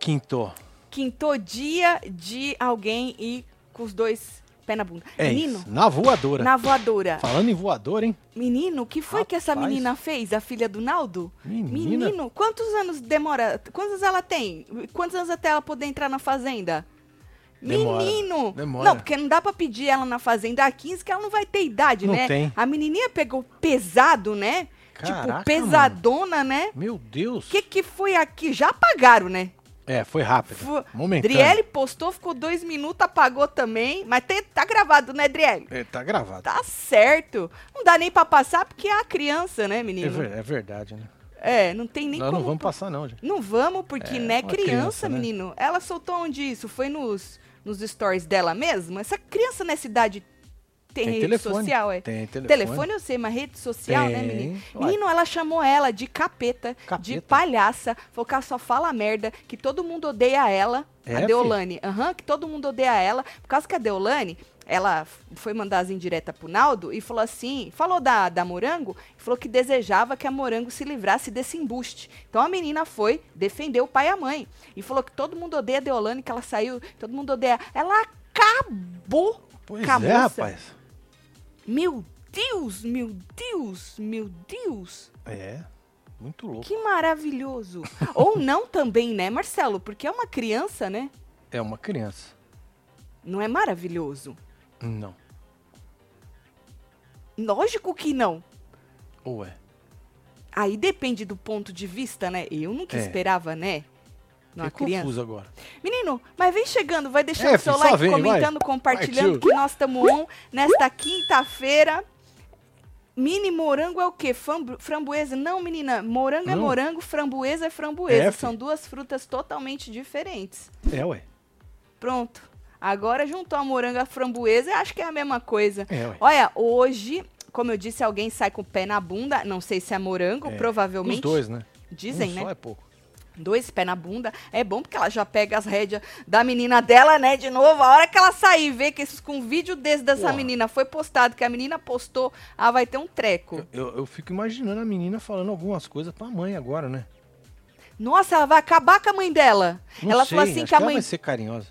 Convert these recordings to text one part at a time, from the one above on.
Quinto. Quintou dia de alguém ir com os dois pés na bunda. É Menino, isso. Na voadora. na voadora. Falando em voadora, hein? Menino, o que foi que essa Rapaz. menina fez, a filha do Naldo? Menina. Menino, quantos anos demora? Quantos anos ela tem? Quantos anos até ela poder entrar na fazenda? Demora, Menino! demora. Não, porque não dá pra pedir ela na fazenda a 15, que ela não vai ter idade, Não né? tem. A menininha pegou pesado, né? Caraca, tipo, pesadona, né? Meu Deus. O que que foi aqui? Já apagaram, né? É, foi rápido. Fu- Momentâneo. Driele postou, ficou dois minutos, apagou também. Mas tem- tá gravado, né, Driele? É, tá gravado. Tá certo. Não dá nem pra passar porque é a criança, né, É, menino? ver- é verdade, né? É, não tem nem Nós como... não vamos passar, não, gente. Não vamos, porque, É, né, criança, criança, né? menino. Ela soltou onde isso? Foi nos, nos stories dela mesma? Essa criança nessa idade tem, Tem rede telefone. social, é? Tem telefone. Telefone eu sei, mas rede social, né, Tem. menino? Uai. Menino, ela chamou ela de capeta, de Capeta. palhaça, falou que ela só fala merda, que todo mundo odeia ela, É, a Deolane. Aham, que todo mundo odeia ela, por causa que a Deolane, ela foi mandar as indiretas pro Naldo e falou assim, falou da, da Morango, falou que desejava que a Morango se livrasse desse embuste. Então a menina foi defender o pai e a mãe, e falou que todo mundo odeia a Deolane, que ela saiu, todo mundo odeia. Ela acabou Pois com a é, rapaz. Meu Deus, meu Deus, meu Deus. É, muito louco. Que maravilhoso. Ou não também, né, Marcelo? Porque é uma criança, né? É uma criança. Não é maravilhoso? Não. Lógico que não. Ou é? Aí depende do ponto de vista, né? Eu nunca É. esperava, né? Numa Fiquei criança. confuso agora. Menino, mas vem chegando, vai deixando É, o seu filho, like, vem, vai. comentando, compartilhando Partiu. que nós estamos on nesta quinta-feira. Mini morango é o quê? Framboesa? Não, menina. Morango é Não. morango, framboesa é framboesa. É, São duas frutas totalmente diferentes. É, ué. Pronto. Agora juntou a morango e a framboesa, eu acho que é a mesma coisa. É, ué. Olha, hoje, como eu disse, alguém sai com o pé na bunda. Não sei se é morango, É, provavelmente. Os dois, né? Dizem, um né? só é pouco. Dois pés na bunda. É bom porque ela já pega as rédeas da menina dela, né? De novo. A hora que ela sair e ver que esses, com um vídeo desse dessa menina foi postado, que a menina postou, ela vai ter um treco. Eu, eu fico imaginando a menina falando algumas coisas pra mãe agora, né? Nossa, ela vai acabar com a mãe dela. Não ela sei, falou assim que a ela mãe. vai ser carinhosa.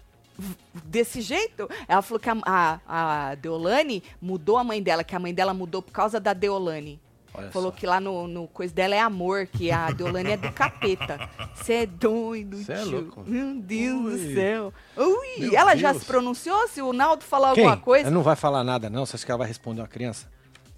Desse jeito? Ela falou que a, a, a Deolane mudou a mãe dela, que a mãe dela mudou por causa da Deolane. Olha Falou só. que lá no, no coisa dela é amor, que a Deolane é do capeta. Você é doido, Cê é tio. louco. Meu Deus Ui. do céu. Ui, Meu ela já Deus. se pronunciou? Se o Naldo falar Quem? alguma coisa. Ela não vai falar nada, não. Você acha que ela vai responder uma criança?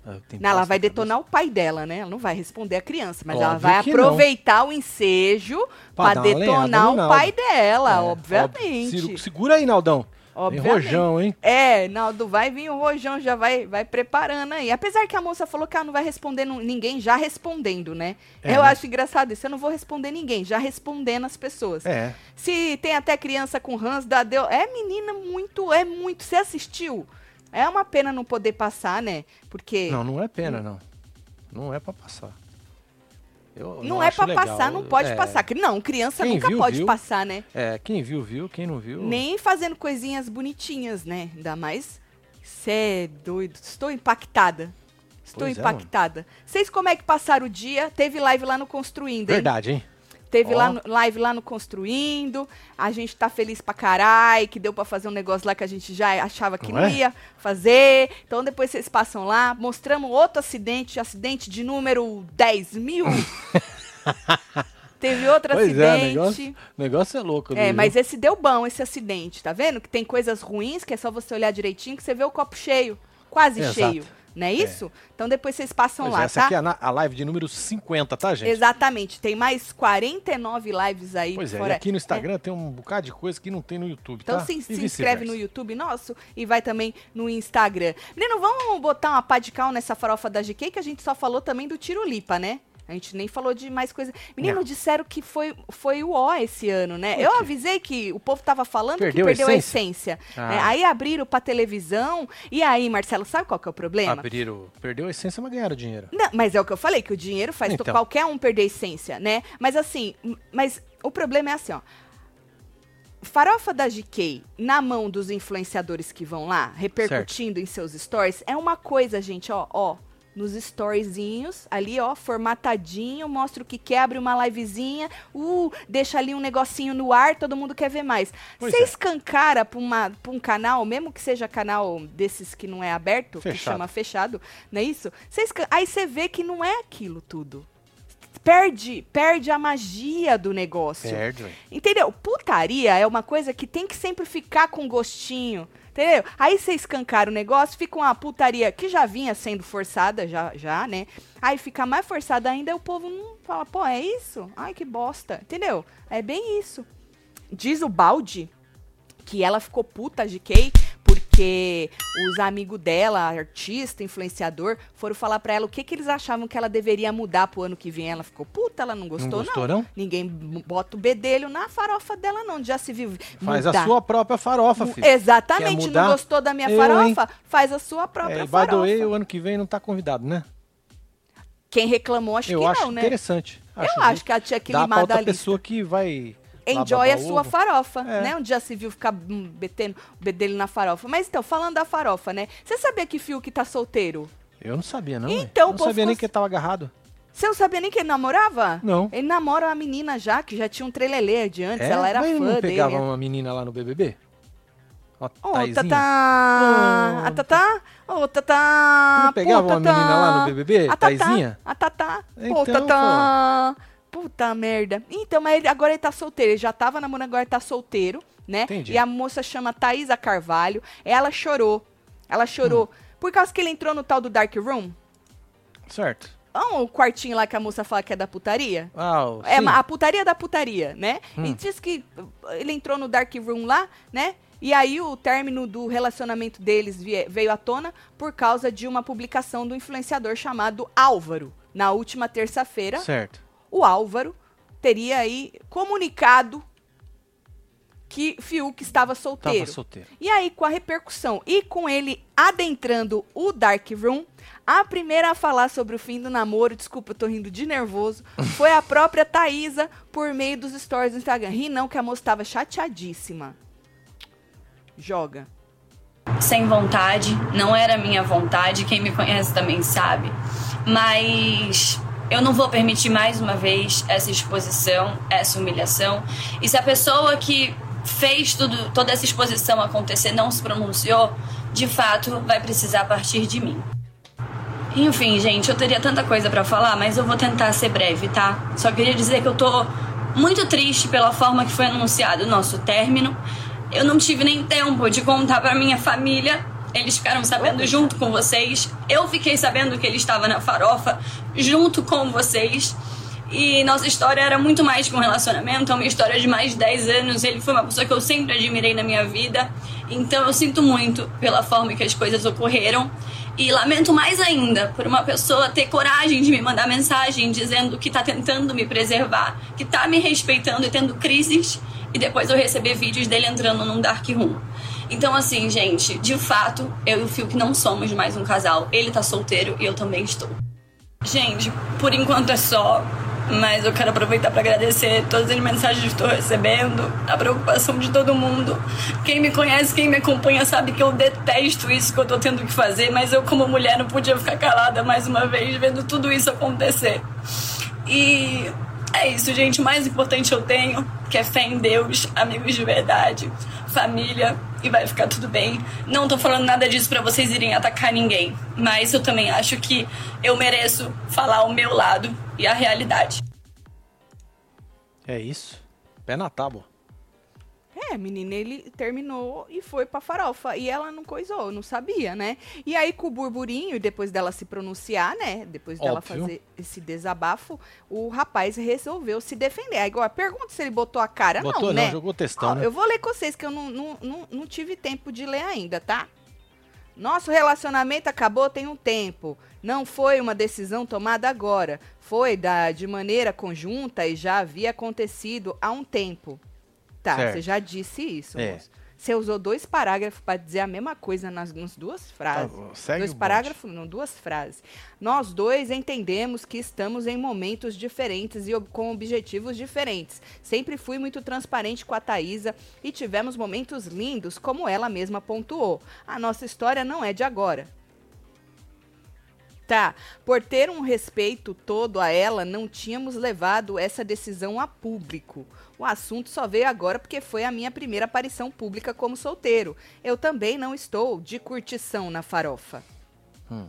Ah, Não, ela vai na cabeça. detonar o pai dela, né? Ela não vai responder a criança, mas Óbvio ela vai que não. aproveitar o ensejo lenhada detonar o pai dela, É, obviamente. óbvio. Se- Segura aí, Naldão. Tem Obviamente. rojão, hein? É, Naldo, vai vir o rojão, já vai, vai preparando aí. Apesar que a moça falou que ela não vai responder ninguém já respondendo, né? É, Eu né? acho engraçado isso. Eu não vou responder ninguém, já respondendo as pessoas. É. Se tem até criança com Hans da Deu. É menina muito, é muito. Você assistiu? É uma pena não poder passar, né? Porque Não, não é pena, não. Não é pra passar. Eu não, é acho pra legal. passar, não pode É, passar. Que Não, criança Quem nunca viu, pode viu. passar, né? É, quem viu, viu. Quem não viu... Nem fazendo coisinhas bonitinhas, né? Ainda mais. Cê é doido. Estou impactada. Estou Pois é, impactada. Vocês como é que passaram o dia? Teve live lá no Construindo, hein? Verdade, hein? Teve Ó. lá no- live lá no Construindo. A gente tá feliz pra caralho, que deu pra fazer um negócio lá que a gente já achava que Não não, é? ia fazer. Então depois vocês passam lá. Mostramos outro acidente, acidente de número 10 mil. Teve outro Pois é, acidente. negócio, o negócio é louco. É, viu? mas esse deu bom, esse acidente, tá vendo? Que tem coisas ruins, que é só você olhar direitinho, que você vê o copo cheio, quase Exato. cheio, não é isso? Então depois vocês passam Pois é, lá, essa tá? aqui é a, live de número 50, tá, gente? Exatamente, tem mais 49 lives aí. Pois é, e fora- aqui no Instagram tem um bocado de coisa que não tem no YouTube, Então tá? se, E se inscreve no. YouTube nosso e vai também no Instagram. Menino, vamos botar uma pá de cal nessa farofa da GK, que a gente só falou também do Tirulipa, né? A gente nem falou de mais coisa. Menino, Não. disseram que foi, foi o ó esse ano, né? Eu avisei que o povo tava falando Perdeu que a perdeu a essência? essência. Ah. né? Aí abriram pra televisão. E aí, Marcelo, sabe qual que é o problema? Abriram, perdeu a essência, mas ganharam dinheiro. Não, mas é o que eu falei, que o dinheiro faz Então. qualquer um perder a essência, né? Mas assim, mas o problema é assim, ó. Farofa da GK na mão dos influenciadores que vão lá, repercutindo em seus stories, é uma coisa, gente, ó, ó. Nos storyzinhos, ali, ó, formatadinho, mostra o que quer, abre uma livezinha, uh, deixa ali um negocinho no ar, todo mundo quer ver mais. Você é. escancara pra, uma, pra um canal, mesmo que seja canal desses que não é aberto, que Fechado. chama fechado, não é isso? Escan- Aí você vê que não é aquilo tudo. Perde, perde a magia do negócio. Perde. Entendeu? Putaria é uma coisa que tem que sempre ficar com gostinho. Entendeu? Aí você escancara o negócio, fica uma putaria que já vinha sendo forçada, já, já, né? Aí fica mais forçada ainda, o povo não fala, pô, é isso? Ai, que bosta. Entendeu? É bem isso. Diz o balde que ela ficou puta de Kay porque os amigos dela, artista, influenciador, foram falar pra ela o que, que eles achavam que ela deveria mudar pro ano que vem. Ela ficou puta, ela não gostou, não gostou, não? Ninguém bota o bedelho na farofa dela, não. Já se viu. Faz mudar. a sua própria farofa, filho. Exatamente. Não gostou da minha Eu, farofa? Faz a sua própria É, farofa. way, o ano que vem não tá convidado, né? Quem reclamou, acho eu que acho não, né? interessante. Eu acho que ela tinha que Dá pra limar da outra lista. pessoa que vai... Enjoy a sua ovo. farofa, É. né? Um dia se viu ficar hum, betendo o bedelho na farofa. Mas então, falando da farofa, né? Você sabia que Fiuk tá solteiro? Eu não sabia, não. Então, eu não pô, sabia nem que ele tava agarrado. Você não sabia nem que ele namorava? Não. Ele namora uma menina já, que já tinha um trelelê de antes. É? Ela era Mas fã não dele. pegava uma menina lá no BBB? Ó, Ô, Taizinha. Tatá! Ô. A Tatá! Ô, Tatá! Não pegava Pô, uma menina lá no BBB? A Tatá! Taizinha? A Tatá! Pô, Então, Tatá! Puta merda. Então, mas ele- agora ele tá solteiro. Ele já tava namorando, agora ele tá solteiro, né? Entendi. E a moça chama Thaisa Carvalho. Ela chorou. Ela chorou. Hum. Por causa que ele entrou no tal do Dark Room. Certo. Ah, o quartinho lá que a moça fala que é da putaria. Ah, o- É sim. a putaria da putaria, né? Hum. E diz que uh, ele entrou no Dark Room lá, né? E aí o término do relacionamento deles veio à tona por causa de uma publicação do influenciador chamado Álvaro. Na última terça-feira, Certo. O Álvaro teria aí comunicado que Fiuk estava solteiro. Tava solteiro. E aí, com a repercussão e com ele adentrando o Dark Room, a primeira a falar sobre o fim do namoro, desculpa, eu tô rindo de nervoso, foi a própria Thaísa por meio dos stories do Instagram. Ri não, que a moça tava chateadíssima. Joga. sem vontade, não era minha vontade, quem me conhece também sabe. Mas eu não vou permitir mais uma vez essa exposição, essa humilhação. E se a pessoa que fez tudo, toda essa exposição acontecer não se pronunciou, de fato vai precisar partir de mim. Enfim, gente, eu teria tanta coisa pra falar, mas eu vou tentar ser breve, tá? Só queria dizer que eu tô muito triste pela forma que foi anunciado o nosso término. Eu não tive nem tempo de contar pra minha família. Eles ficaram sabendo junto com vocês. Eu fiquei sabendo que ele estava na farofa junto com vocês. E nossa história era muito mais que um relacionamento, é uma história de mais de 10 anos. Ele foi uma pessoa que eu sempre admirei na minha vida. Então eu sinto muito pela forma que as coisas ocorreram. E lamento mais ainda por uma pessoa ter coragem de me mandar mensagem dizendo que tá tentando me preservar, que tá me respeitando e tendo crises. E depois eu receber vídeos dele entrando num dark room. Então, assim, gente, de fato, eu e o Fiuk não somos mais um casal. Ele tá solteiro e eu também estou. Gente, por enquanto é só. Mas eu quero aproveitar para agradecer todas as mensagens que estou recebendo, a preocupação de todo mundo. Quem me conhece, quem me acompanha, sabe que eu detesto isso que eu tô tendo que fazer, mas eu, como mulher, não podia ficar calada mais uma vez vendo tudo isso acontecer. E é isso, gente. O mais importante eu tenho, que é fé em Deus, amigos de verdade, família, e vai ficar tudo bem. Não tô falando nada disso pra vocês irem atacar ninguém, mas eu também acho que eu mereço falar o meu lado e a realidade. É isso. Pé na tábua. É, menina, ele terminou e foi pra farofa. E ela não coisou, não sabia, né? E aí, com o burburinho, depois dela se pronunciar, né? Depois dela Óbvio. fazer esse desabafo, o rapaz resolveu se defender. Aí, Agora, pergunta se ele botou a cara, Botou não, não, né? jogou textão, Ó, né? Eu vou ler com vocês, que eu não, não, não, não tive tempo de ler ainda, tá? Nosso relacionamento acabou tem um tempo. Não foi uma decisão tomada agora. Foi da, de maneira conjunta e já havia acontecido há um tempo. Tá, Certo. você já disse isso, É. moço. Você usou dois parágrafos para dizer a mesma coisa nas, nas duas frases. Tá, segue dois parágrafos, não, duas frases. Nós dois entendemos que estamos em momentos diferentes e ob- com objetivos diferentes. Sempre fui muito transparente com a Thaísa e tivemos momentos lindos, como ela mesma pontuou. A nossa história não é de agora. Tá. Por ter um respeito todo a ela, não tínhamos levado essa decisão a público. O assunto só veio agora porque foi a minha primeira aparição pública como solteiro. Eu também não estou de curtição na farofa. Hum.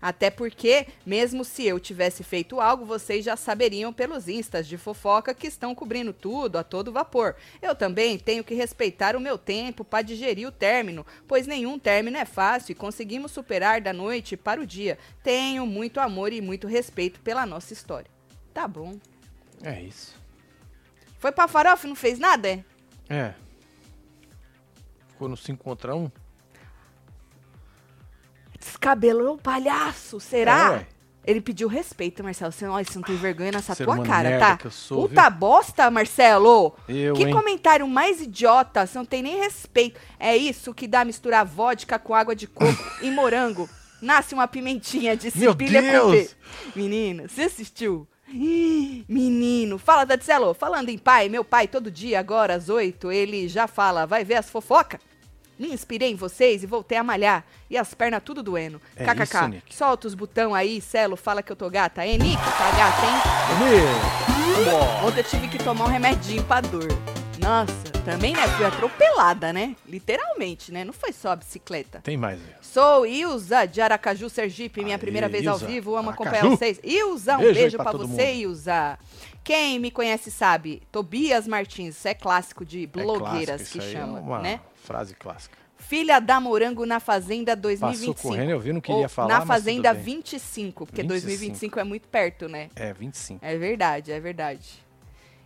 Até porque, mesmo se eu tivesse feito algo, vocês já saberiam pelos instas de fofoca que estão cobrindo tudo a todo vapor. Eu também tenho que respeitar o meu tempo para digerir o término, pois nenhum término é fácil e conseguimos superar da noite para o dia. Tenho muito amor e muito respeito pela nossa história. Tá bom. É isso. Foi pra farofa e não fez nada, é? É. Ficou no 5 contra 1? Descabelou o palhaço, será? É. Ele pediu respeito, Marcelo. Você, olha, você não tem vergonha nessa Ser tua cara, tá? que eu sou, Puta bosta, Marcelo! Eu, que hein? comentário mais idiota, você não tem nem respeito. É isso que dá misturar vodka com água de coco e morango. Nasce uma pimentinha de Meu cipilha com Deus! Menina, você assistiu? Ih, Menino, fala, Datzelo. Falando em pai, meu pai, todo dia, agora às oito, ele já fala, vai ver as fofoca? Me inspirei em vocês e voltei a malhar. E as pernas tudo doendo. É KKK. isso, Nick. Solta os botão aí, Celo, fala que eu tô gata. É, Nick, tá gata, hein? Ontem eu tive que tomar um remedinho pra dor. Nossa, também, né? Fui atropelada, né? Literalmente, né? Não foi só a bicicleta. Tem mais. Sou Ilza de Aracaju, Sergipe, minha Aê, primeira vez ao Ilza. vivo. Amo acompanhar vocês. Ilza, um Beijo beijo, todo você, mundo. Ilza. Quem me conhece sabe, Tobias Martins, isso é clássico de É blogueiras clássico, que aí chama, é uma né? frase clássica. Filha da Morango na Fazenda 2025. Passou correndo, eu vi, não queria Ou falar, Na Fazenda tudo bem. 25, porque 25. 2025 é muito perto, né? É, 25. É verdade, é verdade.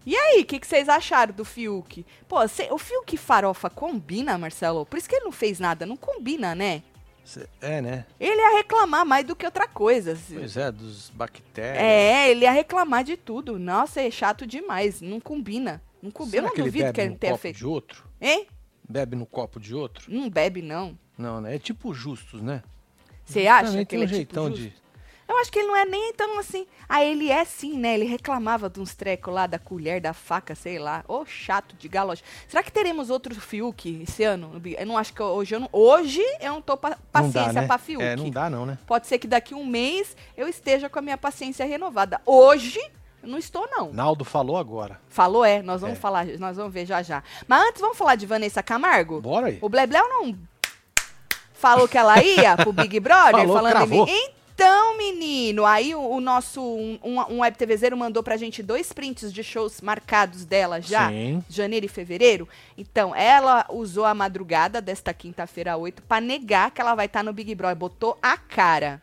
E aí, o que, que vocês acharam do Fiuk? Pô, cê- o Fiuk farofa combina, Marcelo? Por isso que ele não fez nada, não combina, né? É, né? Ele ia reclamar mais do que outra coisa. Pois é, dos bactérias. É, ele ia reclamar de tudo. Nossa, é chato demais. Não combina. Não combina. Eu Será não que ele duvido bebe que ele não tenha copo feito. de outro? Hein? Bebe no copo de outro? Não bebe, não. Não, né? É tipo justos, né? Você acha Também que tem ele um é tipo jeitão justo? de... Eu acho que ele não é nem tão assim. Ah, ele é sim, né? Ele reclamava de uns trecos lá da colher, da faca, sei lá. Ô, chato de galoche. Será que teremos outro Fiuk esse ano? Eu não acho que hoje eu não. Hoje eu não tô pa Não dá, paciência né? pra Fiuk. É, não dá não, né? Pode ser que daqui um mês eu esteja com a minha paciência renovada. Hoje, eu não estou, não. Naldo falou agora. Falou, é. Nós vamos É. falar, nós vamos ver já já. Mas antes, vamos falar de Vanessa Camargo? Bora aí. O Blebleu não falou que ela ia pro Big Brother, Falou, falando cravou. em mim. Então, menino, aí o, o nosso, um, um, um web TVzeiro mandou pra gente dois prints de shows marcados dela já, Sim. janeiro e fevereiro. Então, ela usou a madrugada desta quinta-feira 8 pra negar que ela vai estar no Big Brother. Botou a cara.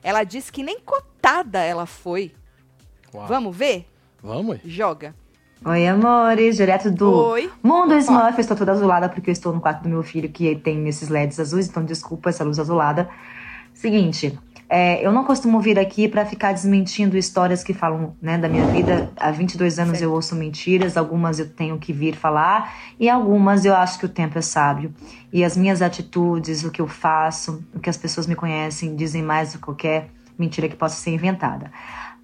Ela disse que nem cotada ela foi. Uau. Vamos ver? Vamos. Joga. Oi, amores, direto do Oi. Mundo Smurf. Estou toda azulada porque eu estou no quarto do meu filho que tem esses LEDs azuis, então desculpa essa luz azulada. Seguinte, é, eu não costumo vir aqui para ficar desmentindo histórias que falam né, da minha vida. Há 22 anos eu ouço mentiras, algumas eu tenho que vir falar e algumas eu acho que o tempo é sábio. E as minhas atitudes, o que eu faço, o que as pessoas me conhecem, dizem mais do que qualquer mentira que possa ser inventada.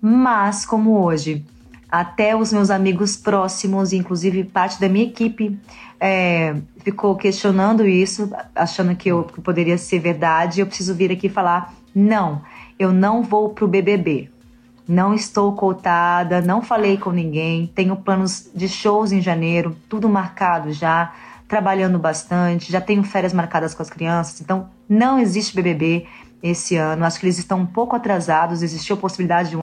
Mas, como hoje até os meus amigos próximos, inclusive parte da minha equipe, é, ficou questionando isso, achando que eu que poderia ser verdade. Eu preciso vir aqui falar: não, eu não vou pro BBB. Não estou cotada, não falei com ninguém. Tenho planos de shows em janeiro, tudo marcado já, trabalhando bastante. Já tenho férias marcadas com as crianças, então não existe BBB esse ano. Acho que eles estão um pouco atrasados. Existiu a possibilidade de um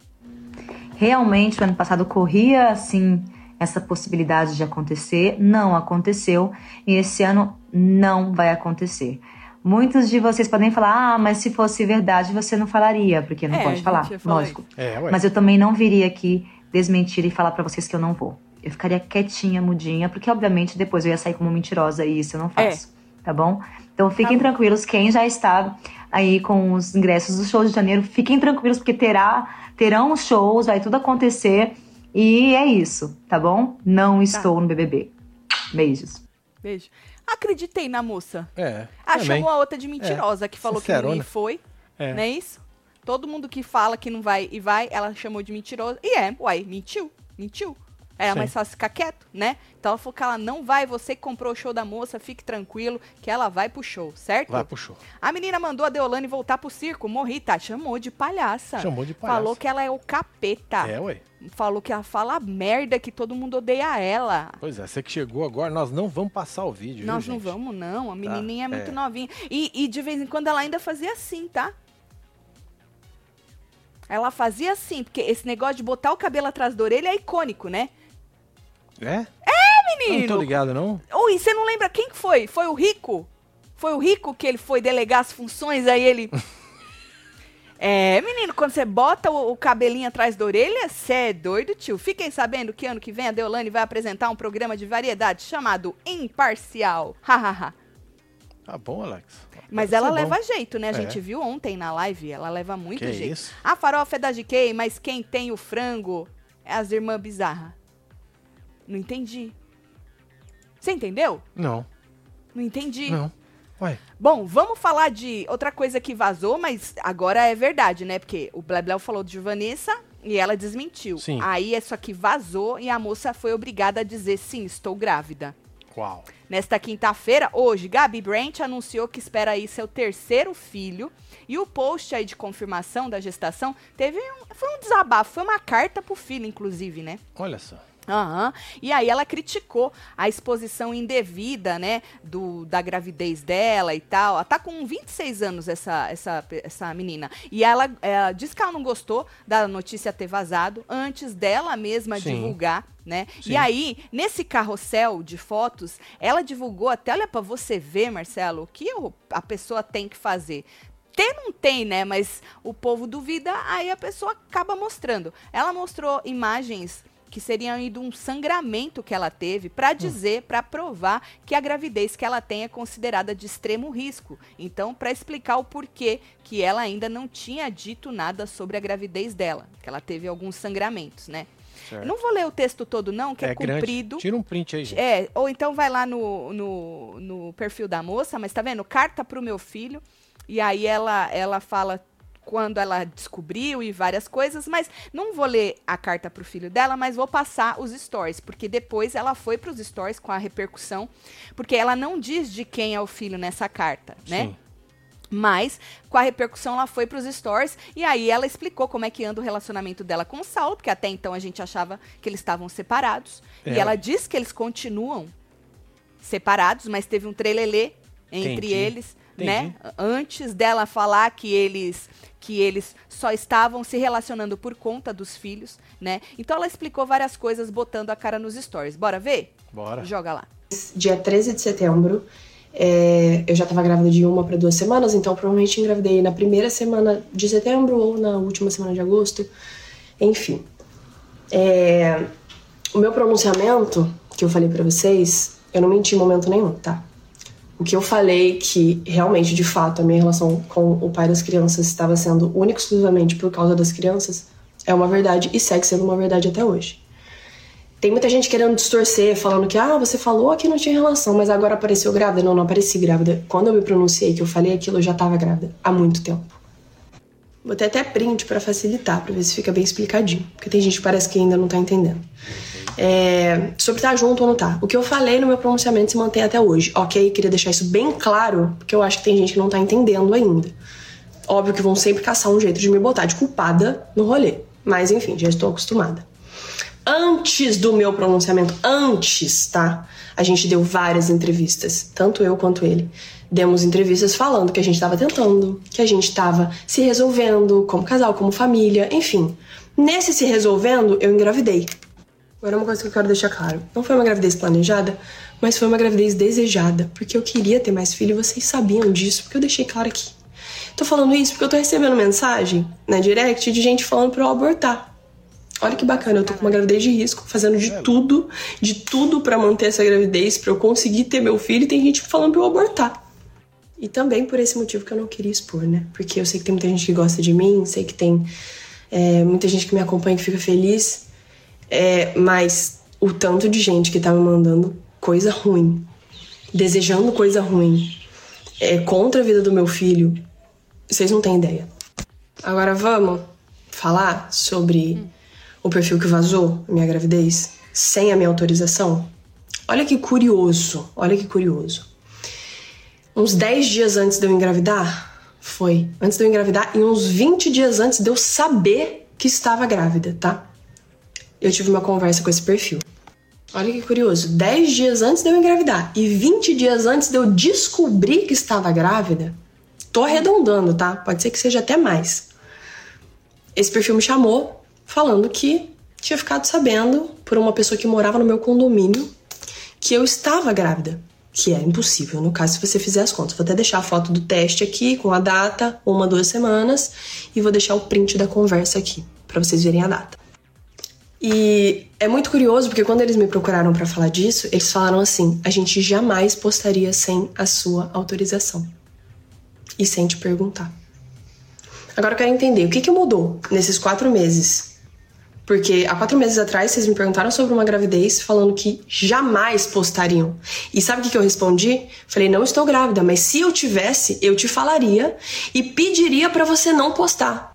realmente no ano passado corria assim essa possibilidade de acontecer, não aconteceu e esse ano não vai acontecer. Muitos de vocês podem falar: "Ah, mas se fosse verdade, você não falaria", porque não É, pode falar, lógico. É. Mas eu também não viria aqui desmentir e falar pra vocês que eu não vou. Eu ficaria quietinha, mudinha, porque obviamente depois eu ia sair como mentirosa e isso eu não faço, tá bom? Então fiquem bom. tranquilos, quem já está aí com os ingressos do show de janeiro, fiquem tranquilos porque terá terão os shows, vai tudo acontecer e é isso, tá bom? Não estou no BBB. Beijos. Beijo. Acreditei na moça. É. Ah, também. chamou a outra de mentirosa, que falou que não Sincerona. e foi. É. Não é isso? Todo mundo que fala que não vai e vai, ela chamou de mentirosa. E é, uai, mentiu. Mentiu. Era Sim. mais fácil ficar quieto, né? Então ela falou que ela não vai, você que comprou o show da moça, fique tranquilo, que ela vai pro show, certo? Vai pro show. A menina mandou a Deolane voltar pro circo, morri, tá? Chamou de palhaça. Chamou de palhaça. Falou que ela é o capeta. É, ué. Falou que ela fala merda, que todo mundo odeia ela. Pois é, você que chegou agora, nós não vamos passar o vídeo, Nós viu, não gente? vamos, não. A menininha é muito é. novinha. E, e de vez em quando ela ainda fazia assim, tá? Ela fazia assim, porque esse negócio de botar o cabelo atrás da orelha é icônico, né? É? Menino! Não tô ligado, não? Ui, você não lembra quem que foi? Foi o Rico? Foi o Rico que ele foi delegar as funções, aí ele... É, menino, quando você bota o, o cabelinho atrás da orelha, você é doido, tio. Fiquem sabendo que ano que vem a Deolane vai apresentar um programa de variedade chamado Imparcial. Hahaha. Tá bom, Alex. Mas ela ser bom. leva jeito, né? A É. gente viu ontem na live, ela leva muito Que jeito. isso? A farofa é da GK, mas quem tem o frango é as irmãs bizarras. Não entendi. Você entendeu? Não, Não entendi. não. Ué, Bom, vamos falar de outra coisa que vazou, mas agora é verdade, né? Porque o Blebleu falou de Vanessa e ela desmentiu. Sim. Aí isso aqui vazou e a moça foi obrigada a dizer sim, estou grávida. qual? Nesta quinta-feira, hoje, Gabi Brant anunciou que espera aí seu terceiro filho. E o post aí de confirmação da gestação teve um, foi um desabafo, foi uma carta pro filho, inclusive, né? Olha só. Aham. E aí ela criticou a exposição indevida, né, do, da gravidez dela e tal. Ela tá com 26 anos, essa, essa, essa menina. E ela, ela disse que ela não gostou da notícia ter vazado antes dela mesma Sim. divulgar, né? E aí, nesse carrossel de fotos, ela divulgou até, olha pra você ver, Marcelo, o que o- a pessoa tem que fazer. Ter não tem, né? Mas o povo duvida, aí a pessoa acaba mostrando. Ela mostrou imagens que seriam aí de um sangramento que ela teve pra dizer, pra provar que a gravidez que ela tem é considerada de extremo risco. Então, pra explicar o porquê que ela ainda não tinha dito nada sobre a gravidez dela, que ela teve alguns sangramentos, né? Certo. Não vou ler o texto todo não, que é, grande. comprido. Tira um print aí, gente. É, ou então vai lá no, no, no perfil da moça, mas tá vendo? Carta pro meu filho. E aí ela, ela fala quando ela descobriu e várias coisas, mas não vou ler a carta pro filho dela, mas vou passar os stories, porque depois ela foi pros stories com a repercussão, porque ela não diz de quem é o filho nessa carta, né? Sim. Mas, com a repercussão, ela foi pros stories e aí ela explicou como é que anda o relacionamento dela com o Saulo, porque até então a gente achava que eles estavam separados. É, e ela diz que eles continuam separados, mas teve um trelelê entre Entendi. eles, né? Entendi. Antes dela falar que eles que eles só estavam se relacionando por conta dos filhos, né? Então ela explicou várias coisas botando a cara nos stories. Bora ver? Bora. Joga lá. dia 13 de setembro. É, eu já estava grávida de uma para duas semanas, então provavelmente engravidei na primeira semana de setembro ou na última semana de agosto. Enfim. É, o meu pronunciamento, que eu falei para vocês, eu não menti em momento nenhum, tá? O que eu falei que realmente, de fato, a minha relação com o pai das crianças estava sendo única exclusivamente por causa das crianças é uma verdade e segue sendo uma verdade até hoje. Tem muita gente querendo distorcer, falando que, ah, você falou que não tinha relação, mas agora apareceu grávida. Não, não apareci grávida. Quando eu me pronunciei que eu falei aquilo, eu já tava grávida. Há muito tempo. Botei até print pra facilitar, pra ver se fica bem explicadinho. Porque tem gente que parece que ainda não tá entendendo. É, sobre estar junto ou não tá. O que eu falei no meu pronunciamento se mantém até hoje. Ok, queria deixar isso bem claro, porque eu acho que tem gente que não tá entendendo ainda. Óbvio que vão sempre caçar um jeito de me botar de culpada no rolê. Mas enfim, já estou acostumada antes do meu pronunciamento, antes, tá? A gente deu várias entrevistas, tanto eu quanto ele. Demos entrevistas falando que a gente tava tentando, que a gente tava se resolvendo como casal, como família, enfim. Nesse se resolvendo, eu engravidei. Agora uma coisa que eu quero deixar claro. Não foi uma gravidez planejada, mas foi uma gravidez desejada, porque eu queria ter mais filho e vocês sabiam disso, porque eu deixei claro aqui. Tô falando isso porque eu tô recebendo mensagem na direct de gente falando pra eu abortar. Olha que bacana, eu tô com uma gravidez de risco, fazendo de tudo, de tudo pra manter essa gravidez, pra eu conseguir ter meu filho, e tem gente falando pra eu abortar. E também por esse motivo que eu não queria expor, né? Porque eu sei que tem muita gente que gosta de mim, sei que tem é, muita gente que me acompanha que fica feliz, é, mas o tanto de gente que tá me mandando coisa ruim, desejando coisa ruim, é, contra a vida do meu filho, vocês não têm ideia. Agora vamos falar sobre o perfil que vazou, minha gravidez. sem a minha autorização? Olha que curioso, olha que curioso. Uns 10 dias antes de eu engravidar, foi. Antes de eu engravidar e uns 20 dias antes de eu saber que estava grávida, tá? Eu tive uma conversa com esse perfil. Olha que curioso, 10 dias antes de eu engravidar e 20 dias antes de eu descobrir que estava grávida, tô arredondando, tá? Pode ser que seja até mais. Esse perfil me chamou falando que tinha ficado sabendo por uma pessoa que morava no meu condomínio que eu estava grávida, que é impossível no caso se você fizer as contas. Vou até deixar a foto do teste aqui com a data, uma, duas semanas, e vou deixar o print da conversa aqui para vocês verem a data. E é muito curioso porque quando eles me procuraram para falar disso, eles falaram assim: a gente jamais postaria sem a sua autorização e sem te perguntar. Agora eu quero entender o que, que mudou nesses quatro meses. Porque há quatro meses atrás vocês me perguntaram sobre uma gravidez falando que jamais postariam. E sabe o que, que eu respondi? Falei, não estou grávida, mas se eu tivesse, eu te falaria e pediria para você não postar.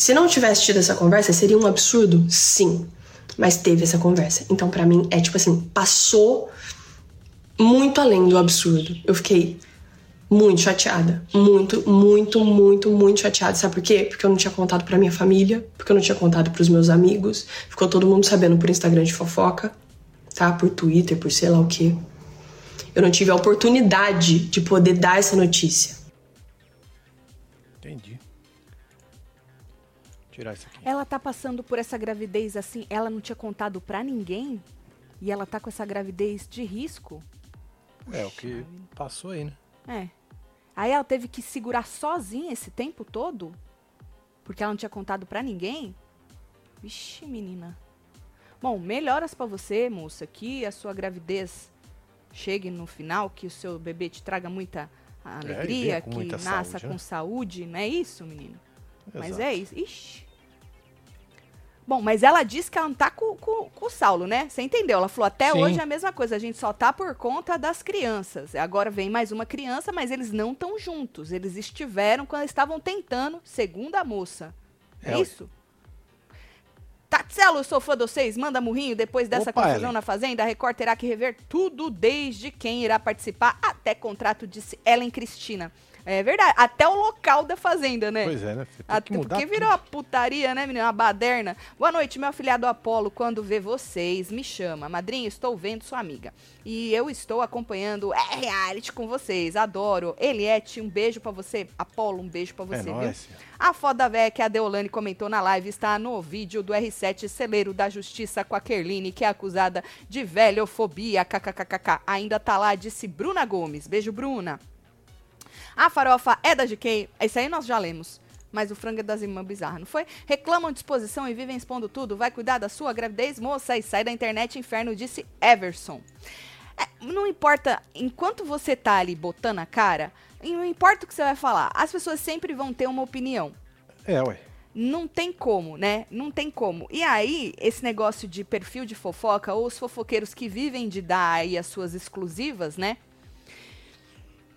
Se não tivesse tido essa conversa, seria um absurdo? Sim. Mas teve essa conversa. Então, para mim, é tipo assim, passou muito além do absurdo. Eu fiquei muito chateada. Muito, muito, muito, muito chateada. Sabe por quê? Porque eu não tinha contado pra minha família, porque eu não tinha contado pros meus amigos. Ficou todo mundo sabendo por Instagram de fofoca, tá? Por Twitter, por sei lá o quê. Eu não tive a oportunidade de poder dar essa notícia. Entendi tirar isso aqui. Ela tá passando por essa gravidez assim, ela não tinha contado pra ninguém? E ela tá com essa gravidez de risco? É, o que passou aí, né? É. Aí ela teve que segurar sozinha esse tempo todo? Porque ela não tinha contado pra ninguém? Vixe, menina. Bom, melhoras para você, moça, que a sua gravidez chegue no final, que o seu bebê te traga muita alegria, é, que nasça saúde, com né? saúde, não é isso, menino? Exato. Mas é isso. Ixi. Bom, mas ela disse que ela não tá com, com, com o Saulo, né? Você entendeu? Ela falou, até Sim. hoje é a mesma coisa, a gente só tá por conta das crianças. Agora vem mais uma criança, mas eles não estão juntos. Eles estiveram quando estavam tentando, segundo a moça. É, é isso? Tatselo, eu sou fã de vocês. Manda murrinho depois dessa Opa, confusão na Fazenda. A Record terá que rever tudo, desde quem irá participar até contrato, disse Ellen Cristina. É verdade. Até o local da fazenda, né? Pois é, né? Até porque virou uma putaria, né, menina? Uma baderna. Boa noite, meu afilhado Apolo. Quando vê vocês, me chama. Madrinha, estou vendo sua amiga. E eu estou acompanhando é reality com vocês. Adoro. Eliette, um beijo para você. Apolo, um beijo para você, é viu? Nóis. A foda véia que a Deolane comentou na live está no vídeo do R7 Celeiro da Justiça com a Kerline, que é acusada de velhofobia. KKKKK. Ainda tá lá, disse Bruna Gomes. Beijo, Bruna. A farofa é da GK. Isso aí nós já lemos. Mas o frango é das irmãs bizarras, não foi? Reclamam de exposição e vivem expondo tudo. Vai cuidar da sua gravidez, moça, e sai da internet inferno, disse Everson. É, não importa, enquanto você tá ali botando a cara, não importa o que você vai falar, as pessoas sempre vão ter uma opinião. É, ué. Não tem como, né? Não tem como. E aí, esse negócio de perfil de fofoca, ou os fofoqueiros que vivem de dar aí as suas exclusivas, né?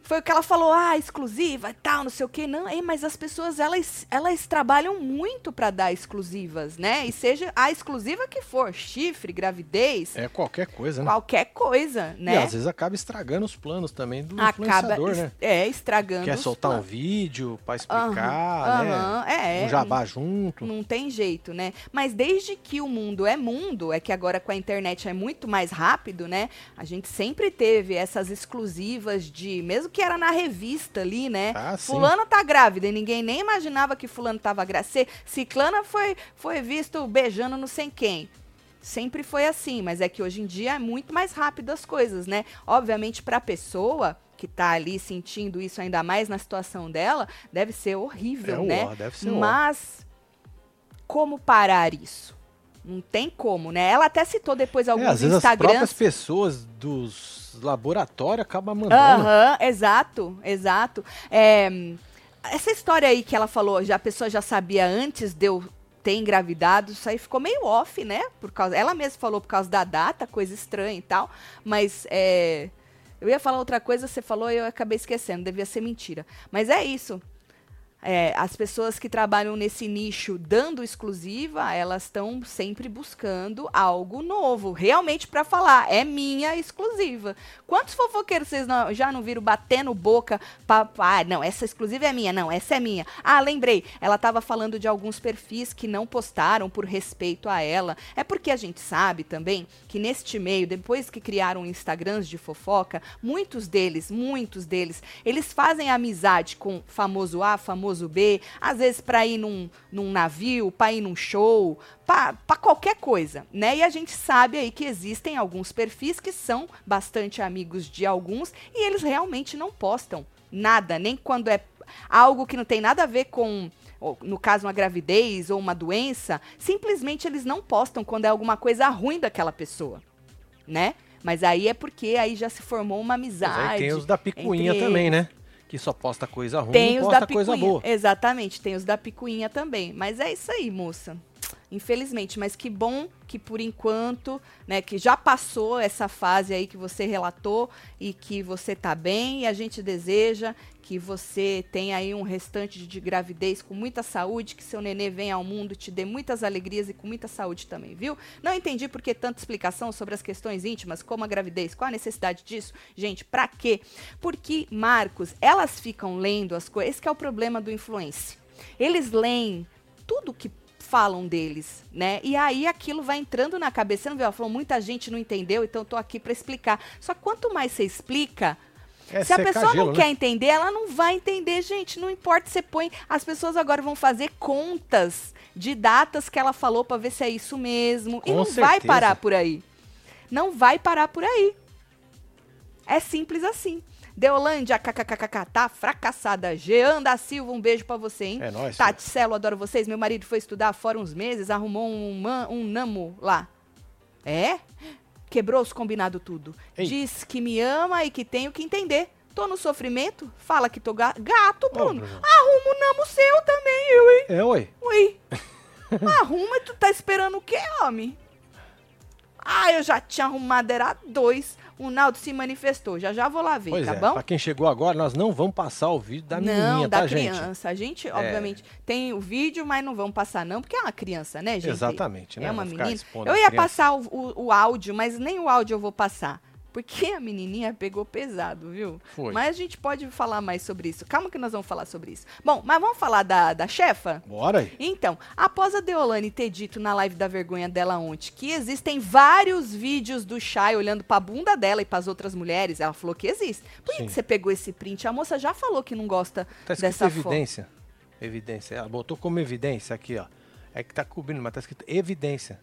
Foi o que ela falou, ah, exclusiva e tal, não sei o quê. Não, é, mas as pessoas, elas, elas trabalham muito para dar exclusivas, né? E seja a exclusiva que for, chifre, gravidez. É qualquer coisa, né? Qualquer coisa, né? E às vezes acaba estragando os planos também do acaba, influenciador, né? É, estragando Quer soltar um vídeo para explicar, uhum, né? Uhum, é, um jabá junto. Não tem jeito, né? Mas desde que o mundo é mundo, é que agora com a internet é muito mais rápido, né? A gente sempre teve essas exclusivas de, mesmo que era na revista ali, né? Ah, fulana tá grávida e ninguém nem imaginava que fulano tava grávida. Ciclana foi, foi visto beijando não sei quem. Sempre foi assim, mas é que hoje em dia é muito mais rápido as coisas, né? Obviamente para a pessoa que tá ali sentindo isso ainda mais na situação dela, deve ser horrível, é né? deve ser mas como parar isso? Não tem como, né? Ela até citou depois alguns é, às vezes Instagrams. As próprias pessoas dos laboratórios acabam mandando. Aham, uhum, exato, exato. É, essa história aí que ela falou, já a pessoa já sabia antes de eu ter engravidado, isso aí ficou meio off, né? Por causa, ela mesma falou por causa da data, coisa estranha e tal, mas é, eu ia falar outra coisa, você falou e eu acabei esquecendo, devia ser mentira. Mas é isso. É, as pessoas que trabalham nesse nicho dando exclusiva, elas estão sempre buscando algo novo, realmente para falar, é minha exclusiva. Quantos fofoqueiros vocês não, já não viram batendo boca pra, ah, não, essa exclusiva é minha, não, essa é minha. Ah, lembrei, ela estava falando de alguns perfis que não postaram por respeito a ela. É porque a gente sabe também que neste meio, depois que criaram Instagrams de fofoca, muitos deles, muitos deles, eles fazem amizade com famoso A, famoso famoso B, às vezes para ir num, num navio, para ir num show, para qualquer coisa, né? E a gente sabe aí que existem alguns perfis que são bastante amigos de alguns e eles realmente não postam nada, nem quando é algo que não tem nada a ver com no caso uma gravidez ou uma doença, simplesmente eles não postam quando é alguma coisa ruim daquela pessoa, né? Mas aí é porque aí já se formou uma amizade. Mas aí tem os da picuinha também, né? Que só posta coisa ruim tem os posta coisa boa. Exatamente, tem os da picuinha também. Mas é isso aí, moça. Infelizmente, mas que bom que por enquanto, né, que já passou essa fase aí que você relatou e que você tá bem e a gente deseja que você tenha aí um restante de gravidez com muita saúde, que seu nenê venha ao mundo, te dê muitas alegrias e com muita saúde também, viu? Não entendi por que tanta explicação sobre as questões íntimas, como a gravidez, qual a necessidade disso? Gente, pra quê? Porque, Marcos, elas ficam lendo as coisas, esse é o problema do influencer. Eles leem tudo que falam deles, né? E aí aquilo vai entrando na cabeça. Você não viu? Ela falou, muita gente não entendeu, então tô aqui para explicar. Só que quanto mais você explica, é se a pessoa gelo, não né? quer entender, ela não vai entender, gente. Não importa, você põe. As pessoas agora vão fazer contas de datas que ela falou para ver se é isso mesmo. Com e não certeza. vai parar por aí. Não vai parar por aí. É simples assim. Deolândia, kkkk, tá fracassada. Jean da Silva, um beijo para você, hein? É nóis. Tati Celo, adoro vocês. Meu marido foi estudar fora uns meses, arrumou um, man, um namo lá. É? Quebrou os combinados tudo. Ei. Diz que me ama e que tenho que entender. Tô no sofrimento? Fala que tô ga gato, Bruno. Oh, Arruma um namo seu também, eu, hein? É, oi. Oi. Arruma e tu tá esperando o quê, homem? Ah, eu já tinha arrumado, era dois o Naldo se manifestou. Já já vou lá ver, pois tá é, bom? Pra quem chegou agora, nós não vamos passar o vídeo da menininha, não, da tá, criança. A gente, é. obviamente, tem o vídeo, mas não vamos passar não, porque é uma criança, né, gente? Exatamente, né? É uma menina. Eu ia passar o, o, o áudio, mas nem o áudio eu vou passar. Porque a menininha pegou pesado, viu? Foi. Mas a gente pode falar mais sobre isso. Calma que nós vamos falar sobre isso. Bom, mas vamos falar da, da chefa? Bora aí. Então, após a Deolane ter dito na live da vergonha dela ontem que existem vários vídeos do Chay olhando pra bunda dela e pras outras mulheres, ela falou que existe. Por que, que você pegou esse print? A moça já falou que não gosta tá dessa evidência. Foto. Evidência. Ela botou como evidência aqui, ó. É que tá cobrindo, mas tá escrito evidência.